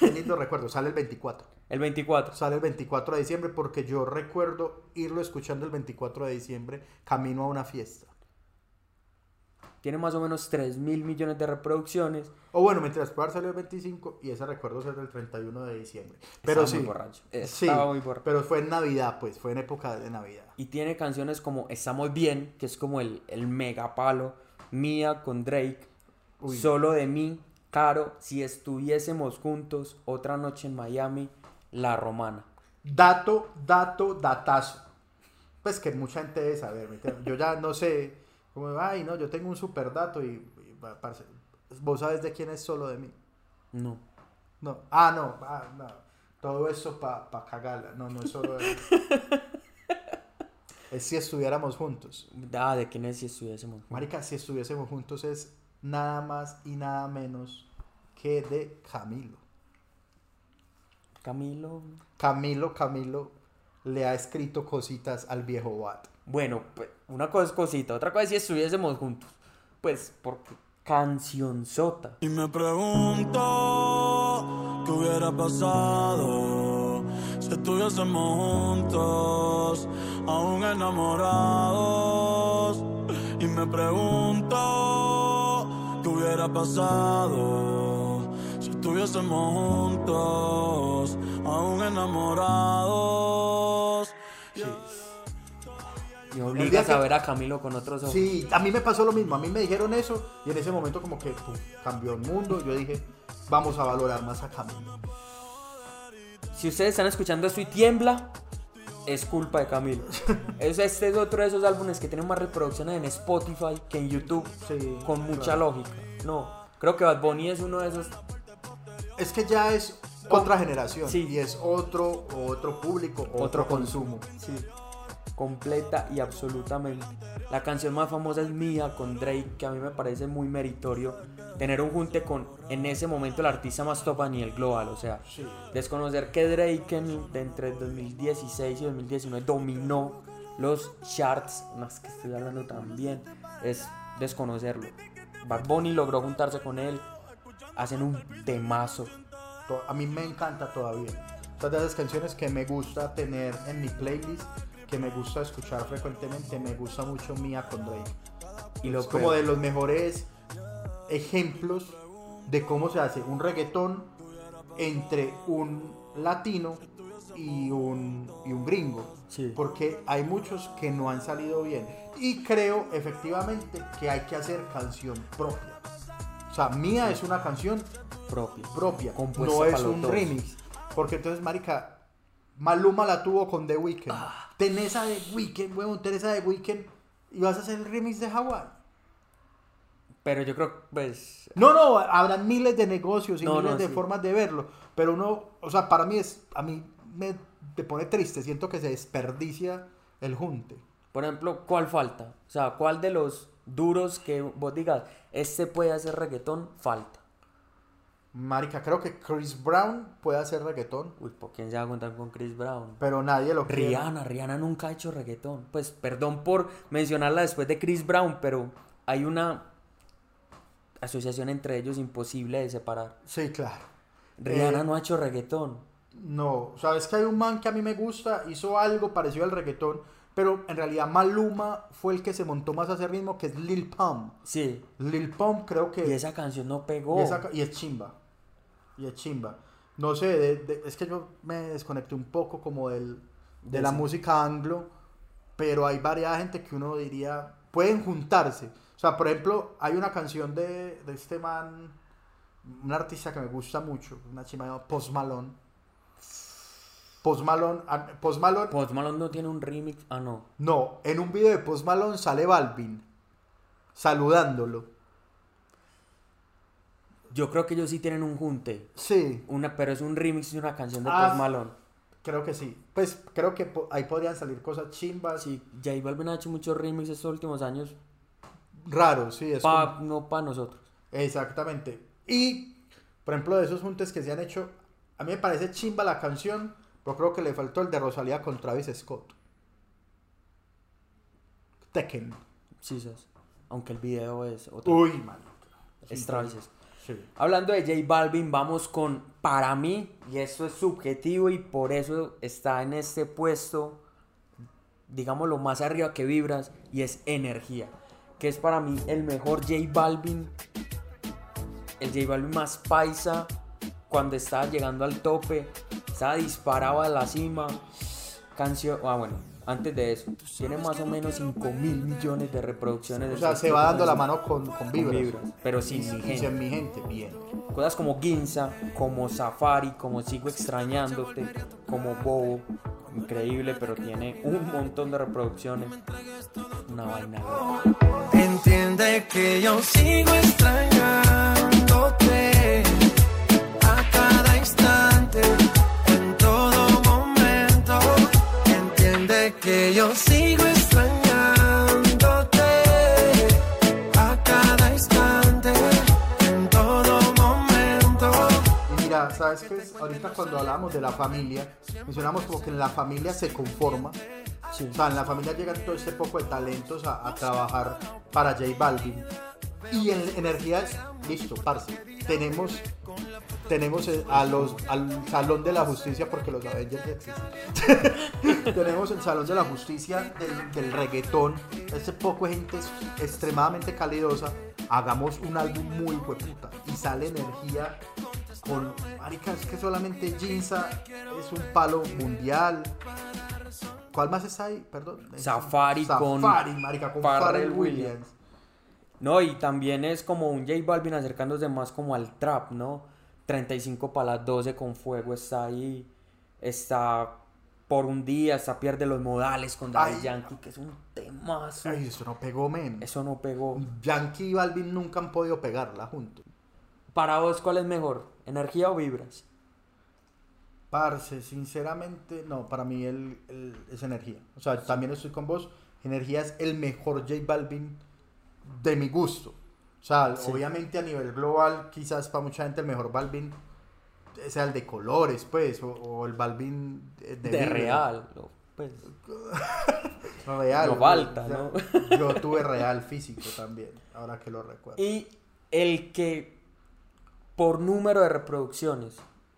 Qué lindo recuerdo. Sale el 24. El 24. Sale el 24 de diciembre porque yo recuerdo irlo escuchando el 24 de diciembre camino a una fiesta. Tiene más o menos 3 mil millones de reproducciones. O bueno, mientras Poder salió el 25 y ese recuerdo es del 31 de diciembre. Pero Estaba sí. muy borracho. Sí, Estaba muy borracho. pero fue en Navidad, pues, fue en época de Navidad. Y tiene canciones como Estamos Bien, que es como el, el mega palo. Mía con Drake. Uy. Solo de mí. Caro, si estuviésemos juntos. Otra noche en Miami. La Romana. Dato, dato, datazo. Pues que mucha gente debe saber. Yo ya no sé. Como, ay, no, yo tengo un super dato y, y, parce, vos sabes de quién es solo de mí. No. No. Ah, no. Ah, no. Todo eso para pa cagarla. No, no es solo de mí. es si estuviéramos juntos. Ah, de quién es si estuviésemos juntos. Marica, si estuviésemos juntos es nada más y nada menos que de Camilo. Camilo. Camilo, Camilo le ha escrito cositas al viejo Bat. Bueno, pues, una cosa es cosita. Otra cosa es si estuviésemos juntos. Pues, porque cancionzota. Y me pregunto qué hubiera pasado si estuviésemos juntos, aún enamorados. Y me pregunto qué hubiera pasado si estuviésemos juntos, aún enamorados. Y obligas que- a ver a Camilo con otros ojos. Sí, a mí me pasó lo mismo. A mí me dijeron eso y en ese momento como que pum, cambió el mundo. Yo dije, vamos a valorar más a Camilo. Si ustedes están escuchando esto y tiembla, es culpa de Camilo. Es- este es otro de esos álbumes que tienen más reproducciones en Spotify que en YouTube, Sí, con mucha claro. lógica. No, creo que Bad Bunny es uno de esos. Es que ya es otra generación Sí. y es otro otro público, otro, Otro consumo. Sí. Completa y absolutamente. La canción más famosa es Mía con Drake, que a mí me parece muy meritorio tener un junte con en ese momento el artista más top a nivel global, o sea, Sí. desconocer que Drake en- entre 2016 y 2019 dominó los charts, más que estoy hablando también, es desconocerlo. Bad Bunny logró juntarse con él, hacen un temazo. A mí me encanta todavía. Estas de esas canciones que me gusta tener en mi playlist, que me gusta escuchar frecuentemente, me gusta mucho Mía con Drake. Y lo es como de los mejores ejemplos de cómo se hace un reggaetón entre un latino y un, y un gringo. Sí. Porque hay muchos que no han salido bien. Y creo efectivamente que hay que hacer canción propia. O sea, Mía es una canción propia. propia. Compuesta no es un dos. remix. Porque entonces, marica, Maluma la tuvo con The Weeknd. Ah. Tenés a The Weeknd, huevón, tenés a The Weeknd y vas a hacer el remix de Hawaii. Pero yo creo, pues, No, no, habrán miles de negocios y No, miles no, de sí. formas de verlo. Pero uno, o sea, para mí es, a mí me, me pone triste. Siento que se desperdicia el junte. por ejemplo, ¿cuál falta? O sea, ¿cuál de los duros que vos digas, este puede hacer reggaetón, falta? Marica, creo que Chris Brown puede hacer reggaetón, Uy, ¿por quién se va a contar con Chris Brown? pero nadie lo quiere. Rihanna, Rihanna nunca ha hecho reggaetón. Pues perdón por mencionarla después de Chris Brown, pero hay una asociación entre ellos imposible de separar. Sí, claro. Rihanna Eh, no ha hecho reggaetón. No, sabes que hay un man que a mí me gusta, hizo algo parecido al reggaetón, pero en realidad Maluma fue el que se montó más a ese ritmo, que es Lil Pump. Sí. Lil Pump creo que... Y esa canción no pegó. y, esa y es chimba. Y es chimba. No sé, de- de- es que yo me desconecté un poco como del, de De la música anglo, pero hay varias gente que uno diría, pueden juntarse. O sea, por ejemplo, hay una canción de, de este man, un artista que me gusta mucho, una chima llamada Post Malone. Post Malone, ah, Post Malone, Post Malone no tiene un remix. Ah, no. no, en un video de Post Malone sale Balvin saludándolo. Yo creo que ellos sí tienen un junte. Sí, Una, pero es un remix de una canción de Ah, Post Malone. creo que sí. Pues creo que po- ahí podrían salir cosas chimbas. Sí, J Balvin ha hecho muchos remixes estos últimos años. Raro, sí, es Pa, No para nosotros. Exactamente. Y, por ejemplo, de esos juntes que se han hecho, a mí me parece chimba la canción, pero creo que le faltó el de Rosalía con Travis Scott. Tekken. Sí, sas. Aunque el video es otro. Uy, man. Es Travis Scott. Hablando de J Balvin, vamos con para mí, y esto es subjetivo y por eso está en este puesto, digamos lo más arriba que vibras, y es energía, que es para mí el mejor J Balvin, el J Balvin más paisa, cuando estaba llegando al tope, estaba disparado a la cima, canción, ah bueno, antes de eso, tiene más o menos 5 mil millones de reproducciones. O sea, se va dando la mano con, con vibras. pero sin mi y gente. sin mi gente, bien. Cosas como Ginza, como Safari, como Sigo extrañándote, como Bobo. Increíble, pero tiene un montón de reproducciones. Una vaina. Entiende que yo sigo extrañándote es? Ahorita cuando hablamos de la familia, mencionamos como que en la familia se conforma. Sí. O sea, en la familia llegan todo este poco de talentos a, a trabajar para J Balvin. Y en energías, listo, parce. Tenemos, tenemos eh, a los, al Salón de la Justicia, porque los Avengers ya existen. tenemos el Salón de la Justicia del, del reggaetón. Este poco de gente es extremadamente calidosa. Hagamos un álbum muy hueputa. Y sale energía con. Marica, es que solamente Ginza es un palo mundial. ¿Cuál más está ahí? Perdón. Safari con Safari, marica, con Pharrell Pharrell Williams. Williams. No, y también es como un J Balvin acercándose más como al trap, ¿no? 35 para las 12 con fuego está ahí. Está por un día, está pierde los modales con Daddy Ay. Yankee, que es un temazo. Ay, eso no pegó, men. Eso no pegó. Yankee y Balvin nunca han podido pegarla juntos. Para vos, ¿cuál es mejor? ¿Energía o vibras? Parce, sinceramente, no, para mí el, el- es energía. O sea, también estoy con vos. Energía es el mejor J Balvin de mi gusto. O sea, Sí. obviamente a nivel global, quizás para mucha gente el mejor Balvin sea el de colores, pues, o, o el Balvin de, real, no, pues. Real. No falta, o sea, ¿no? Yo tuve real físico también, ahora que lo recuerdo. Y el que por número de reproducciones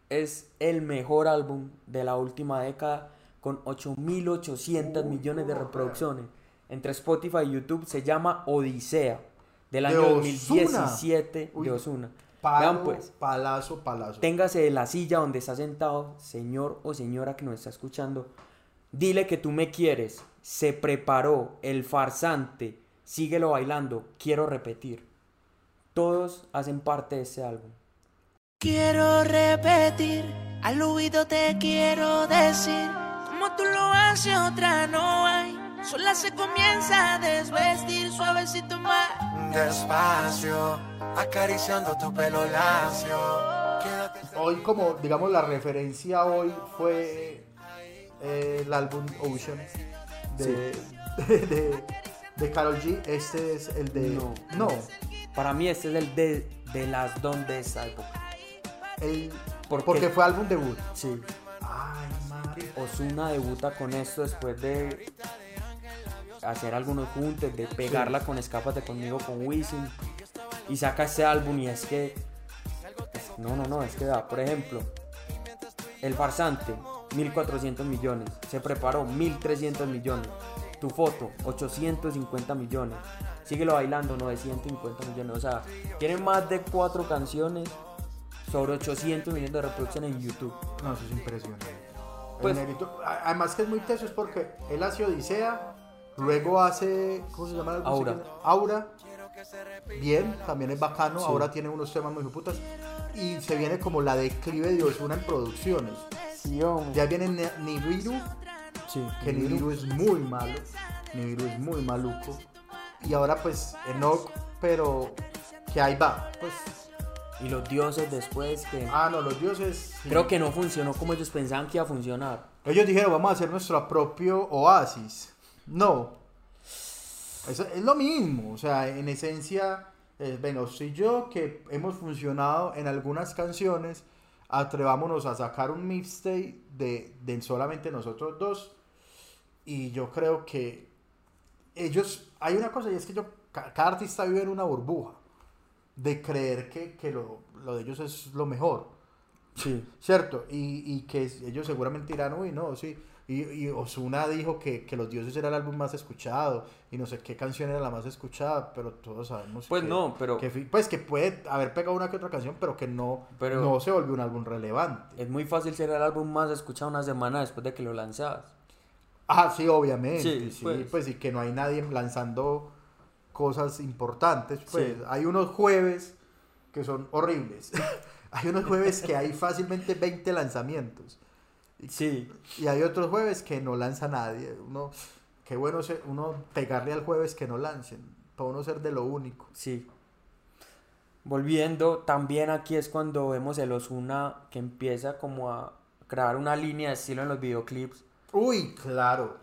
es el mejor álbum de la última década con 8.800 millones de reproducciones entre Spotify y YouTube se llama Odisea del De año Ozuna. 2017 Uy, de Osuna. Vean pues, palazo, palazo. téngase de la silla donde está sentado, señor o señora que nos está escuchando. Dile que tú me quieres. Se preparó el farsante. Síguelo bailando. Quiero repetir. Todos hacen parte de ese álbum. Quiero repetir, al oído te quiero decir, como tú lo haces otra no hay, sola se comienza a desvestir suavecito más. Despacio, acariciando tu pelo lacio. Quédate Hoy como, digamos, la referencia hoy fue eh, el álbum Ocean de, de, de Karol G. Este es el de... No. No. Para mí este es el de, de las don de esa época. El- ¿Por porque fue álbum debut. Sí. Ay, madre. Osuna debuta con esto después de hacer algunos juntes, de pegarla con Escápate conmigo con Wisin y saca este álbum y es que no, no, no, es que da, por ejemplo, El farsante 1400 millones, se preparó 1300 millones. Tu foto 850 millones. Síguelo bailando 950 millones, o sea, tiene más de cuatro canciones sobre 800 millones de reproducciones en YouTube. No, eso es impresionante. Pues- El negrito- además que es muy teso es porque él hace Odisea, luego hace, ¿cómo se llama? la Aura. Aura. Bien, también es bacano. Sí. Ahora tiene unos temas muy putas. Y se viene como la declive de Ozuna en producciones. Ya viene Ne- Nibiru, Sí, que Nibiru es muy malo. Nibiru es muy maluco. Y ahora pues Enoch, pero que ahí va. Pues, Y los dioses después que... ah, no, los dioses. sí. Creo que no funcionó como ellos pensaban que iba a funcionar. Ellos dijeron, vamos a hacer nuestro propio oasis. No. Eso es lo mismo. O sea, en esencia, eh, venga, usted y yo que hemos funcionado en algunas canciones, atrevámonos a sacar un mixtape de, de solamente nosotros dos. Y yo creo que ellos, hay una cosa y es que yo, ca- cada artista vive en una burbuja de creer que, que lo, lo de ellos es lo mejor. Sí. ¿Cierto? Y, y que ellos seguramente dirán, uy, no, sí. Y, y Osuna dijo que, que Los Dioses era el álbum más escuchado y no sé qué canción era la más escuchada, pero todos sabemos Pues que, no, pero- que pues que puede haber pegado una que otra canción, pero que no, Pero- no se volvió un álbum relevante. Es muy fácil ser el álbum más escuchado una semana después de que lo lanzabas. Ah, sí, obviamente. Sí, Sí, pues. pues. y que no hay nadie lanzando cosas importantes. Pues Sí. hay unos jueves que son horribles. hay unos jueves que hay fácilmente 20 lanzamientos. Sí. Y hay otros jueves que no lanza nadie. Uno, qué bueno ser, uno pegarle al jueves que no lancen. Para uno ser de lo único. Sí. Volviendo, también aquí es cuando vemos el Osuna que empieza como a crear una línea de estilo en los videoclips. Uy, claro.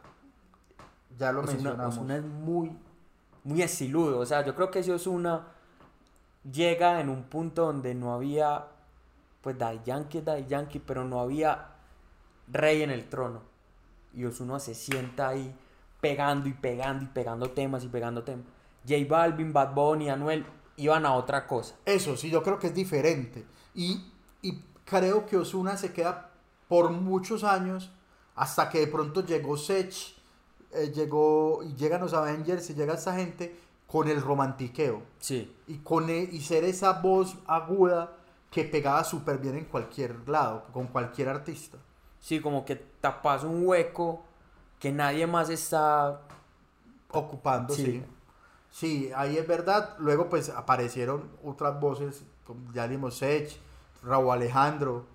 Ya lo Ozuna, mencionamos. Ozuna es muy, muy estiludo. O sea, yo creo que ese Osuna llega en un punto donde no había, pues Daddy Yankee es Daddy Yankee, pero no había rey en el trono. Y Osuna se sienta ahí pegando y pegando y pegando temas y pegando temas. J Balvin, Bad Bunny, Anuel iban a otra cosa. Eso sí, yo creo que es diferente. Y, y creo que Osuna se queda por muchos años hasta que de pronto llegó Sech, eh, llegó y llegan los Avengers y llega esta gente con el romantiqueo. Sí. Y, con e- y ser esa voz aguda que pegaba súper bien en cualquier lado, con cualquier artista. Sí, como que tapas un hueco que nadie más está ocupando, Sí. sí. sí. ahí es verdad. Luego pues aparecieron otras voces, como ya dimos Sech, Raúl Alejandro,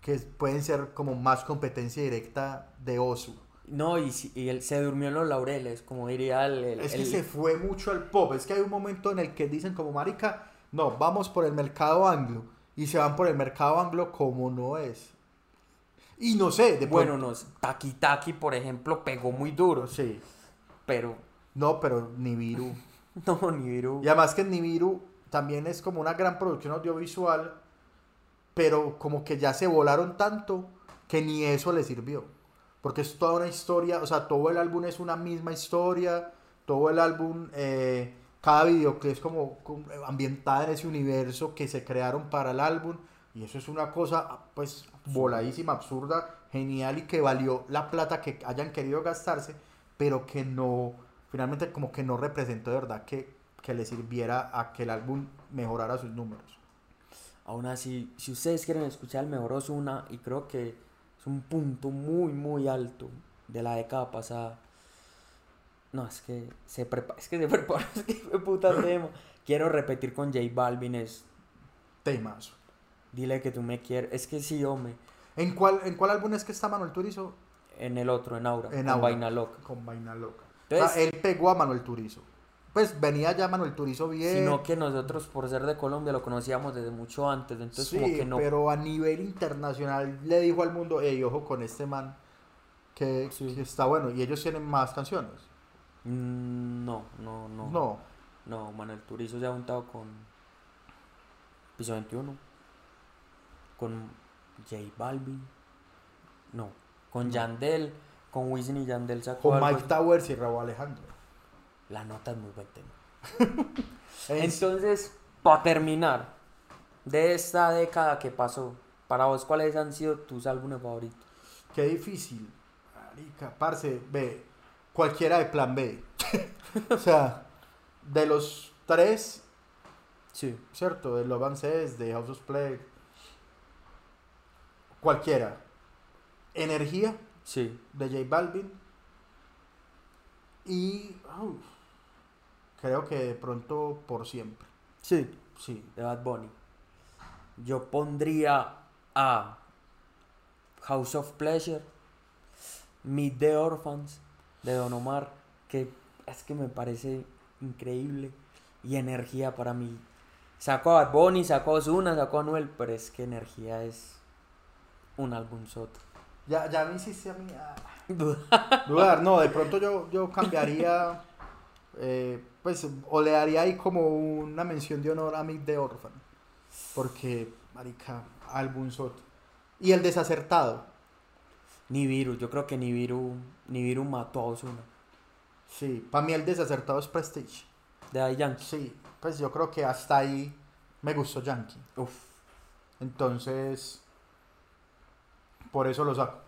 que pueden ser como más competencia directa de Osu. No, y, si- y él se durmió en los laureles, como diría el... el- Es que el- se fue mucho al pop, es que hay un momento en el que dicen como marica, no, vamos por el mercado anglo, y se van por el mercado anglo como no es. Y no sé, de Bueno, no, Taki Taki, por ejemplo, pegó muy duro. Sí. Pero, No, pero Nibiru. no, Nibiru. Y además que Nibiru también es como una gran producción audiovisual, pero como que ya se volaron tanto que ni eso le sirvió. Porque es toda una historia, o sea, todo el álbum es una misma historia, todo el álbum, eh, cada videoclip es como, como ambientada en ese universo que se crearon para el álbum. Y eso es una cosa, pues, voladísima, absurda, genial y que valió la plata que hayan querido gastarse, pero que no, finalmente como que no representó de verdad que, que le sirviera a que el álbum mejorara sus números. Aún así, si ustedes quieren escuchar el mejor Ozuna, y creo que es un punto muy, muy alto de la década pasada. No, es que se prepara, es que se prepara, es que fue puta tema. Quiero repetir con J Balvin es, Temazo. dile que tú me quieres, es que sí, hombre, ¿En cuál, ¿En cuál álbum es que está Manuel Turizo? en el otro, en Aura, En con Aura. Vaina Loca. Con Vaina Loca. Entonces- o sea, él pegó a Manuel Turizo. Pues venía ya Manuel Turizo bien. Sino que nosotros, por ser de Colombia, lo conocíamos desde mucho antes, entonces sí, como que no... pero a nivel internacional le dijo al mundo, hey, ojo con este man, que, que está bueno. Y ellos tienen más canciones. Mm, No, no, no. No. No, Manuel Turizo se ha juntado con Piso 21, con J Balvin, no, con Yandel, con Wisin y Yandel sacó Con Mike Towers y Raúl Alejandro. La nota es muy buen tema. Entonces, para terminar, de esta década que pasó, para vos, ¿cuáles han sido tus álbumes favoritos? Qué difícil. Marica, parce, ve, cualquiera de plan B. o sea, de los tres, Sí. ¿cierto? De Love and Says, de House of Play. Cualquiera. Energía, Sí. de J Balvin. Y uf, creo que de pronto por siempre. Sí. Sí. De Bad Bunny. Yo pondría a House of Pleasure, Meet the Orphans de Don Omar, que es que me parece increíble y energía para mí. Sacó a Bad Bunny, sacó a Ozuna, sacó a Anuel, pero es que energía es un álbum soto. Ya, ya me hiciste a mí ah, dudar. No, de pronto yo, yo cambiaría, eh, pues, o le daría ahí como una mención de honor a Mick the Orphan. Porque, marica, álbum soto. Y el desacertado. Nibiru, yo creo que Nibiru, Nibiru mató a Ozuna. Sí, para mí el desacertado es Prestige. De Daddy Yankee. Sí, pues yo creo que hasta ahí me gustó Yankee. Uf. Entonces, por eso lo saco.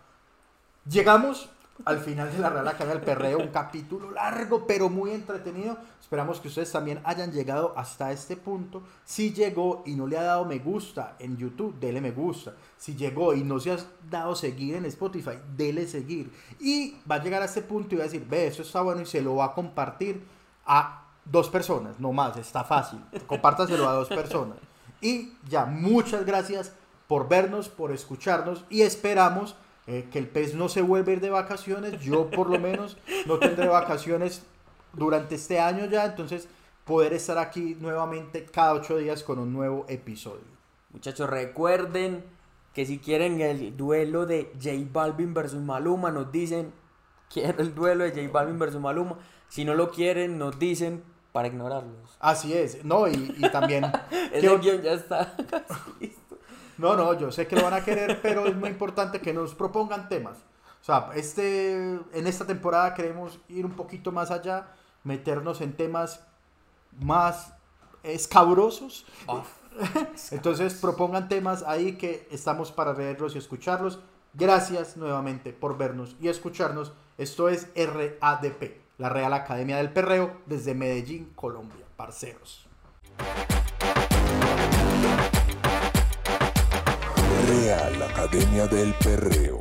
Llegamos al final de la Real Academia del Perreo, un capítulo largo pero muy entretenido. Esperamos que ustedes también hayan llegado hasta este punto. Si llegó y no le ha dado me gusta en YouTube, dele me gusta. Si llegó y no se ha dado seguir en Spotify, dele seguir. Y va a llegar a este punto y va a decir, ve, eso está bueno y se lo va a compartir a dos personas, no más, está fácil. Compártaselo a dos personas. Y ya, muchas gracias por vernos, por escucharnos y esperamos eh, que el pez no se vuelva a ir de vacaciones. Yo por lo menos no tendré vacaciones durante este año ya, entonces poder estar aquí nuevamente cada ocho días con un nuevo episodio. Muchachos, recuerden que si quieren el duelo de J Balvin versus Maluma, nos dicen, quiero el duelo de J Balvin versus Maluma. Si no lo quieren, nos dicen para ignorarlos. Así es, no, y, y también... Ese guion ya está casi. No, no, yo sé que lo van a querer, pero es muy importante que nos propongan temas. O sea, este, en esta temporada queremos ir un poquito más allá, meternos en temas más escabrosos. Entonces propongan temas ahí que estamos para leerlos y escucharlos. Gracias nuevamente por vernos y escucharnos. Esto es RADP, la Real Academia del Perreo, desde Medellín, Colombia. Parceros. Real Academia del Perreo.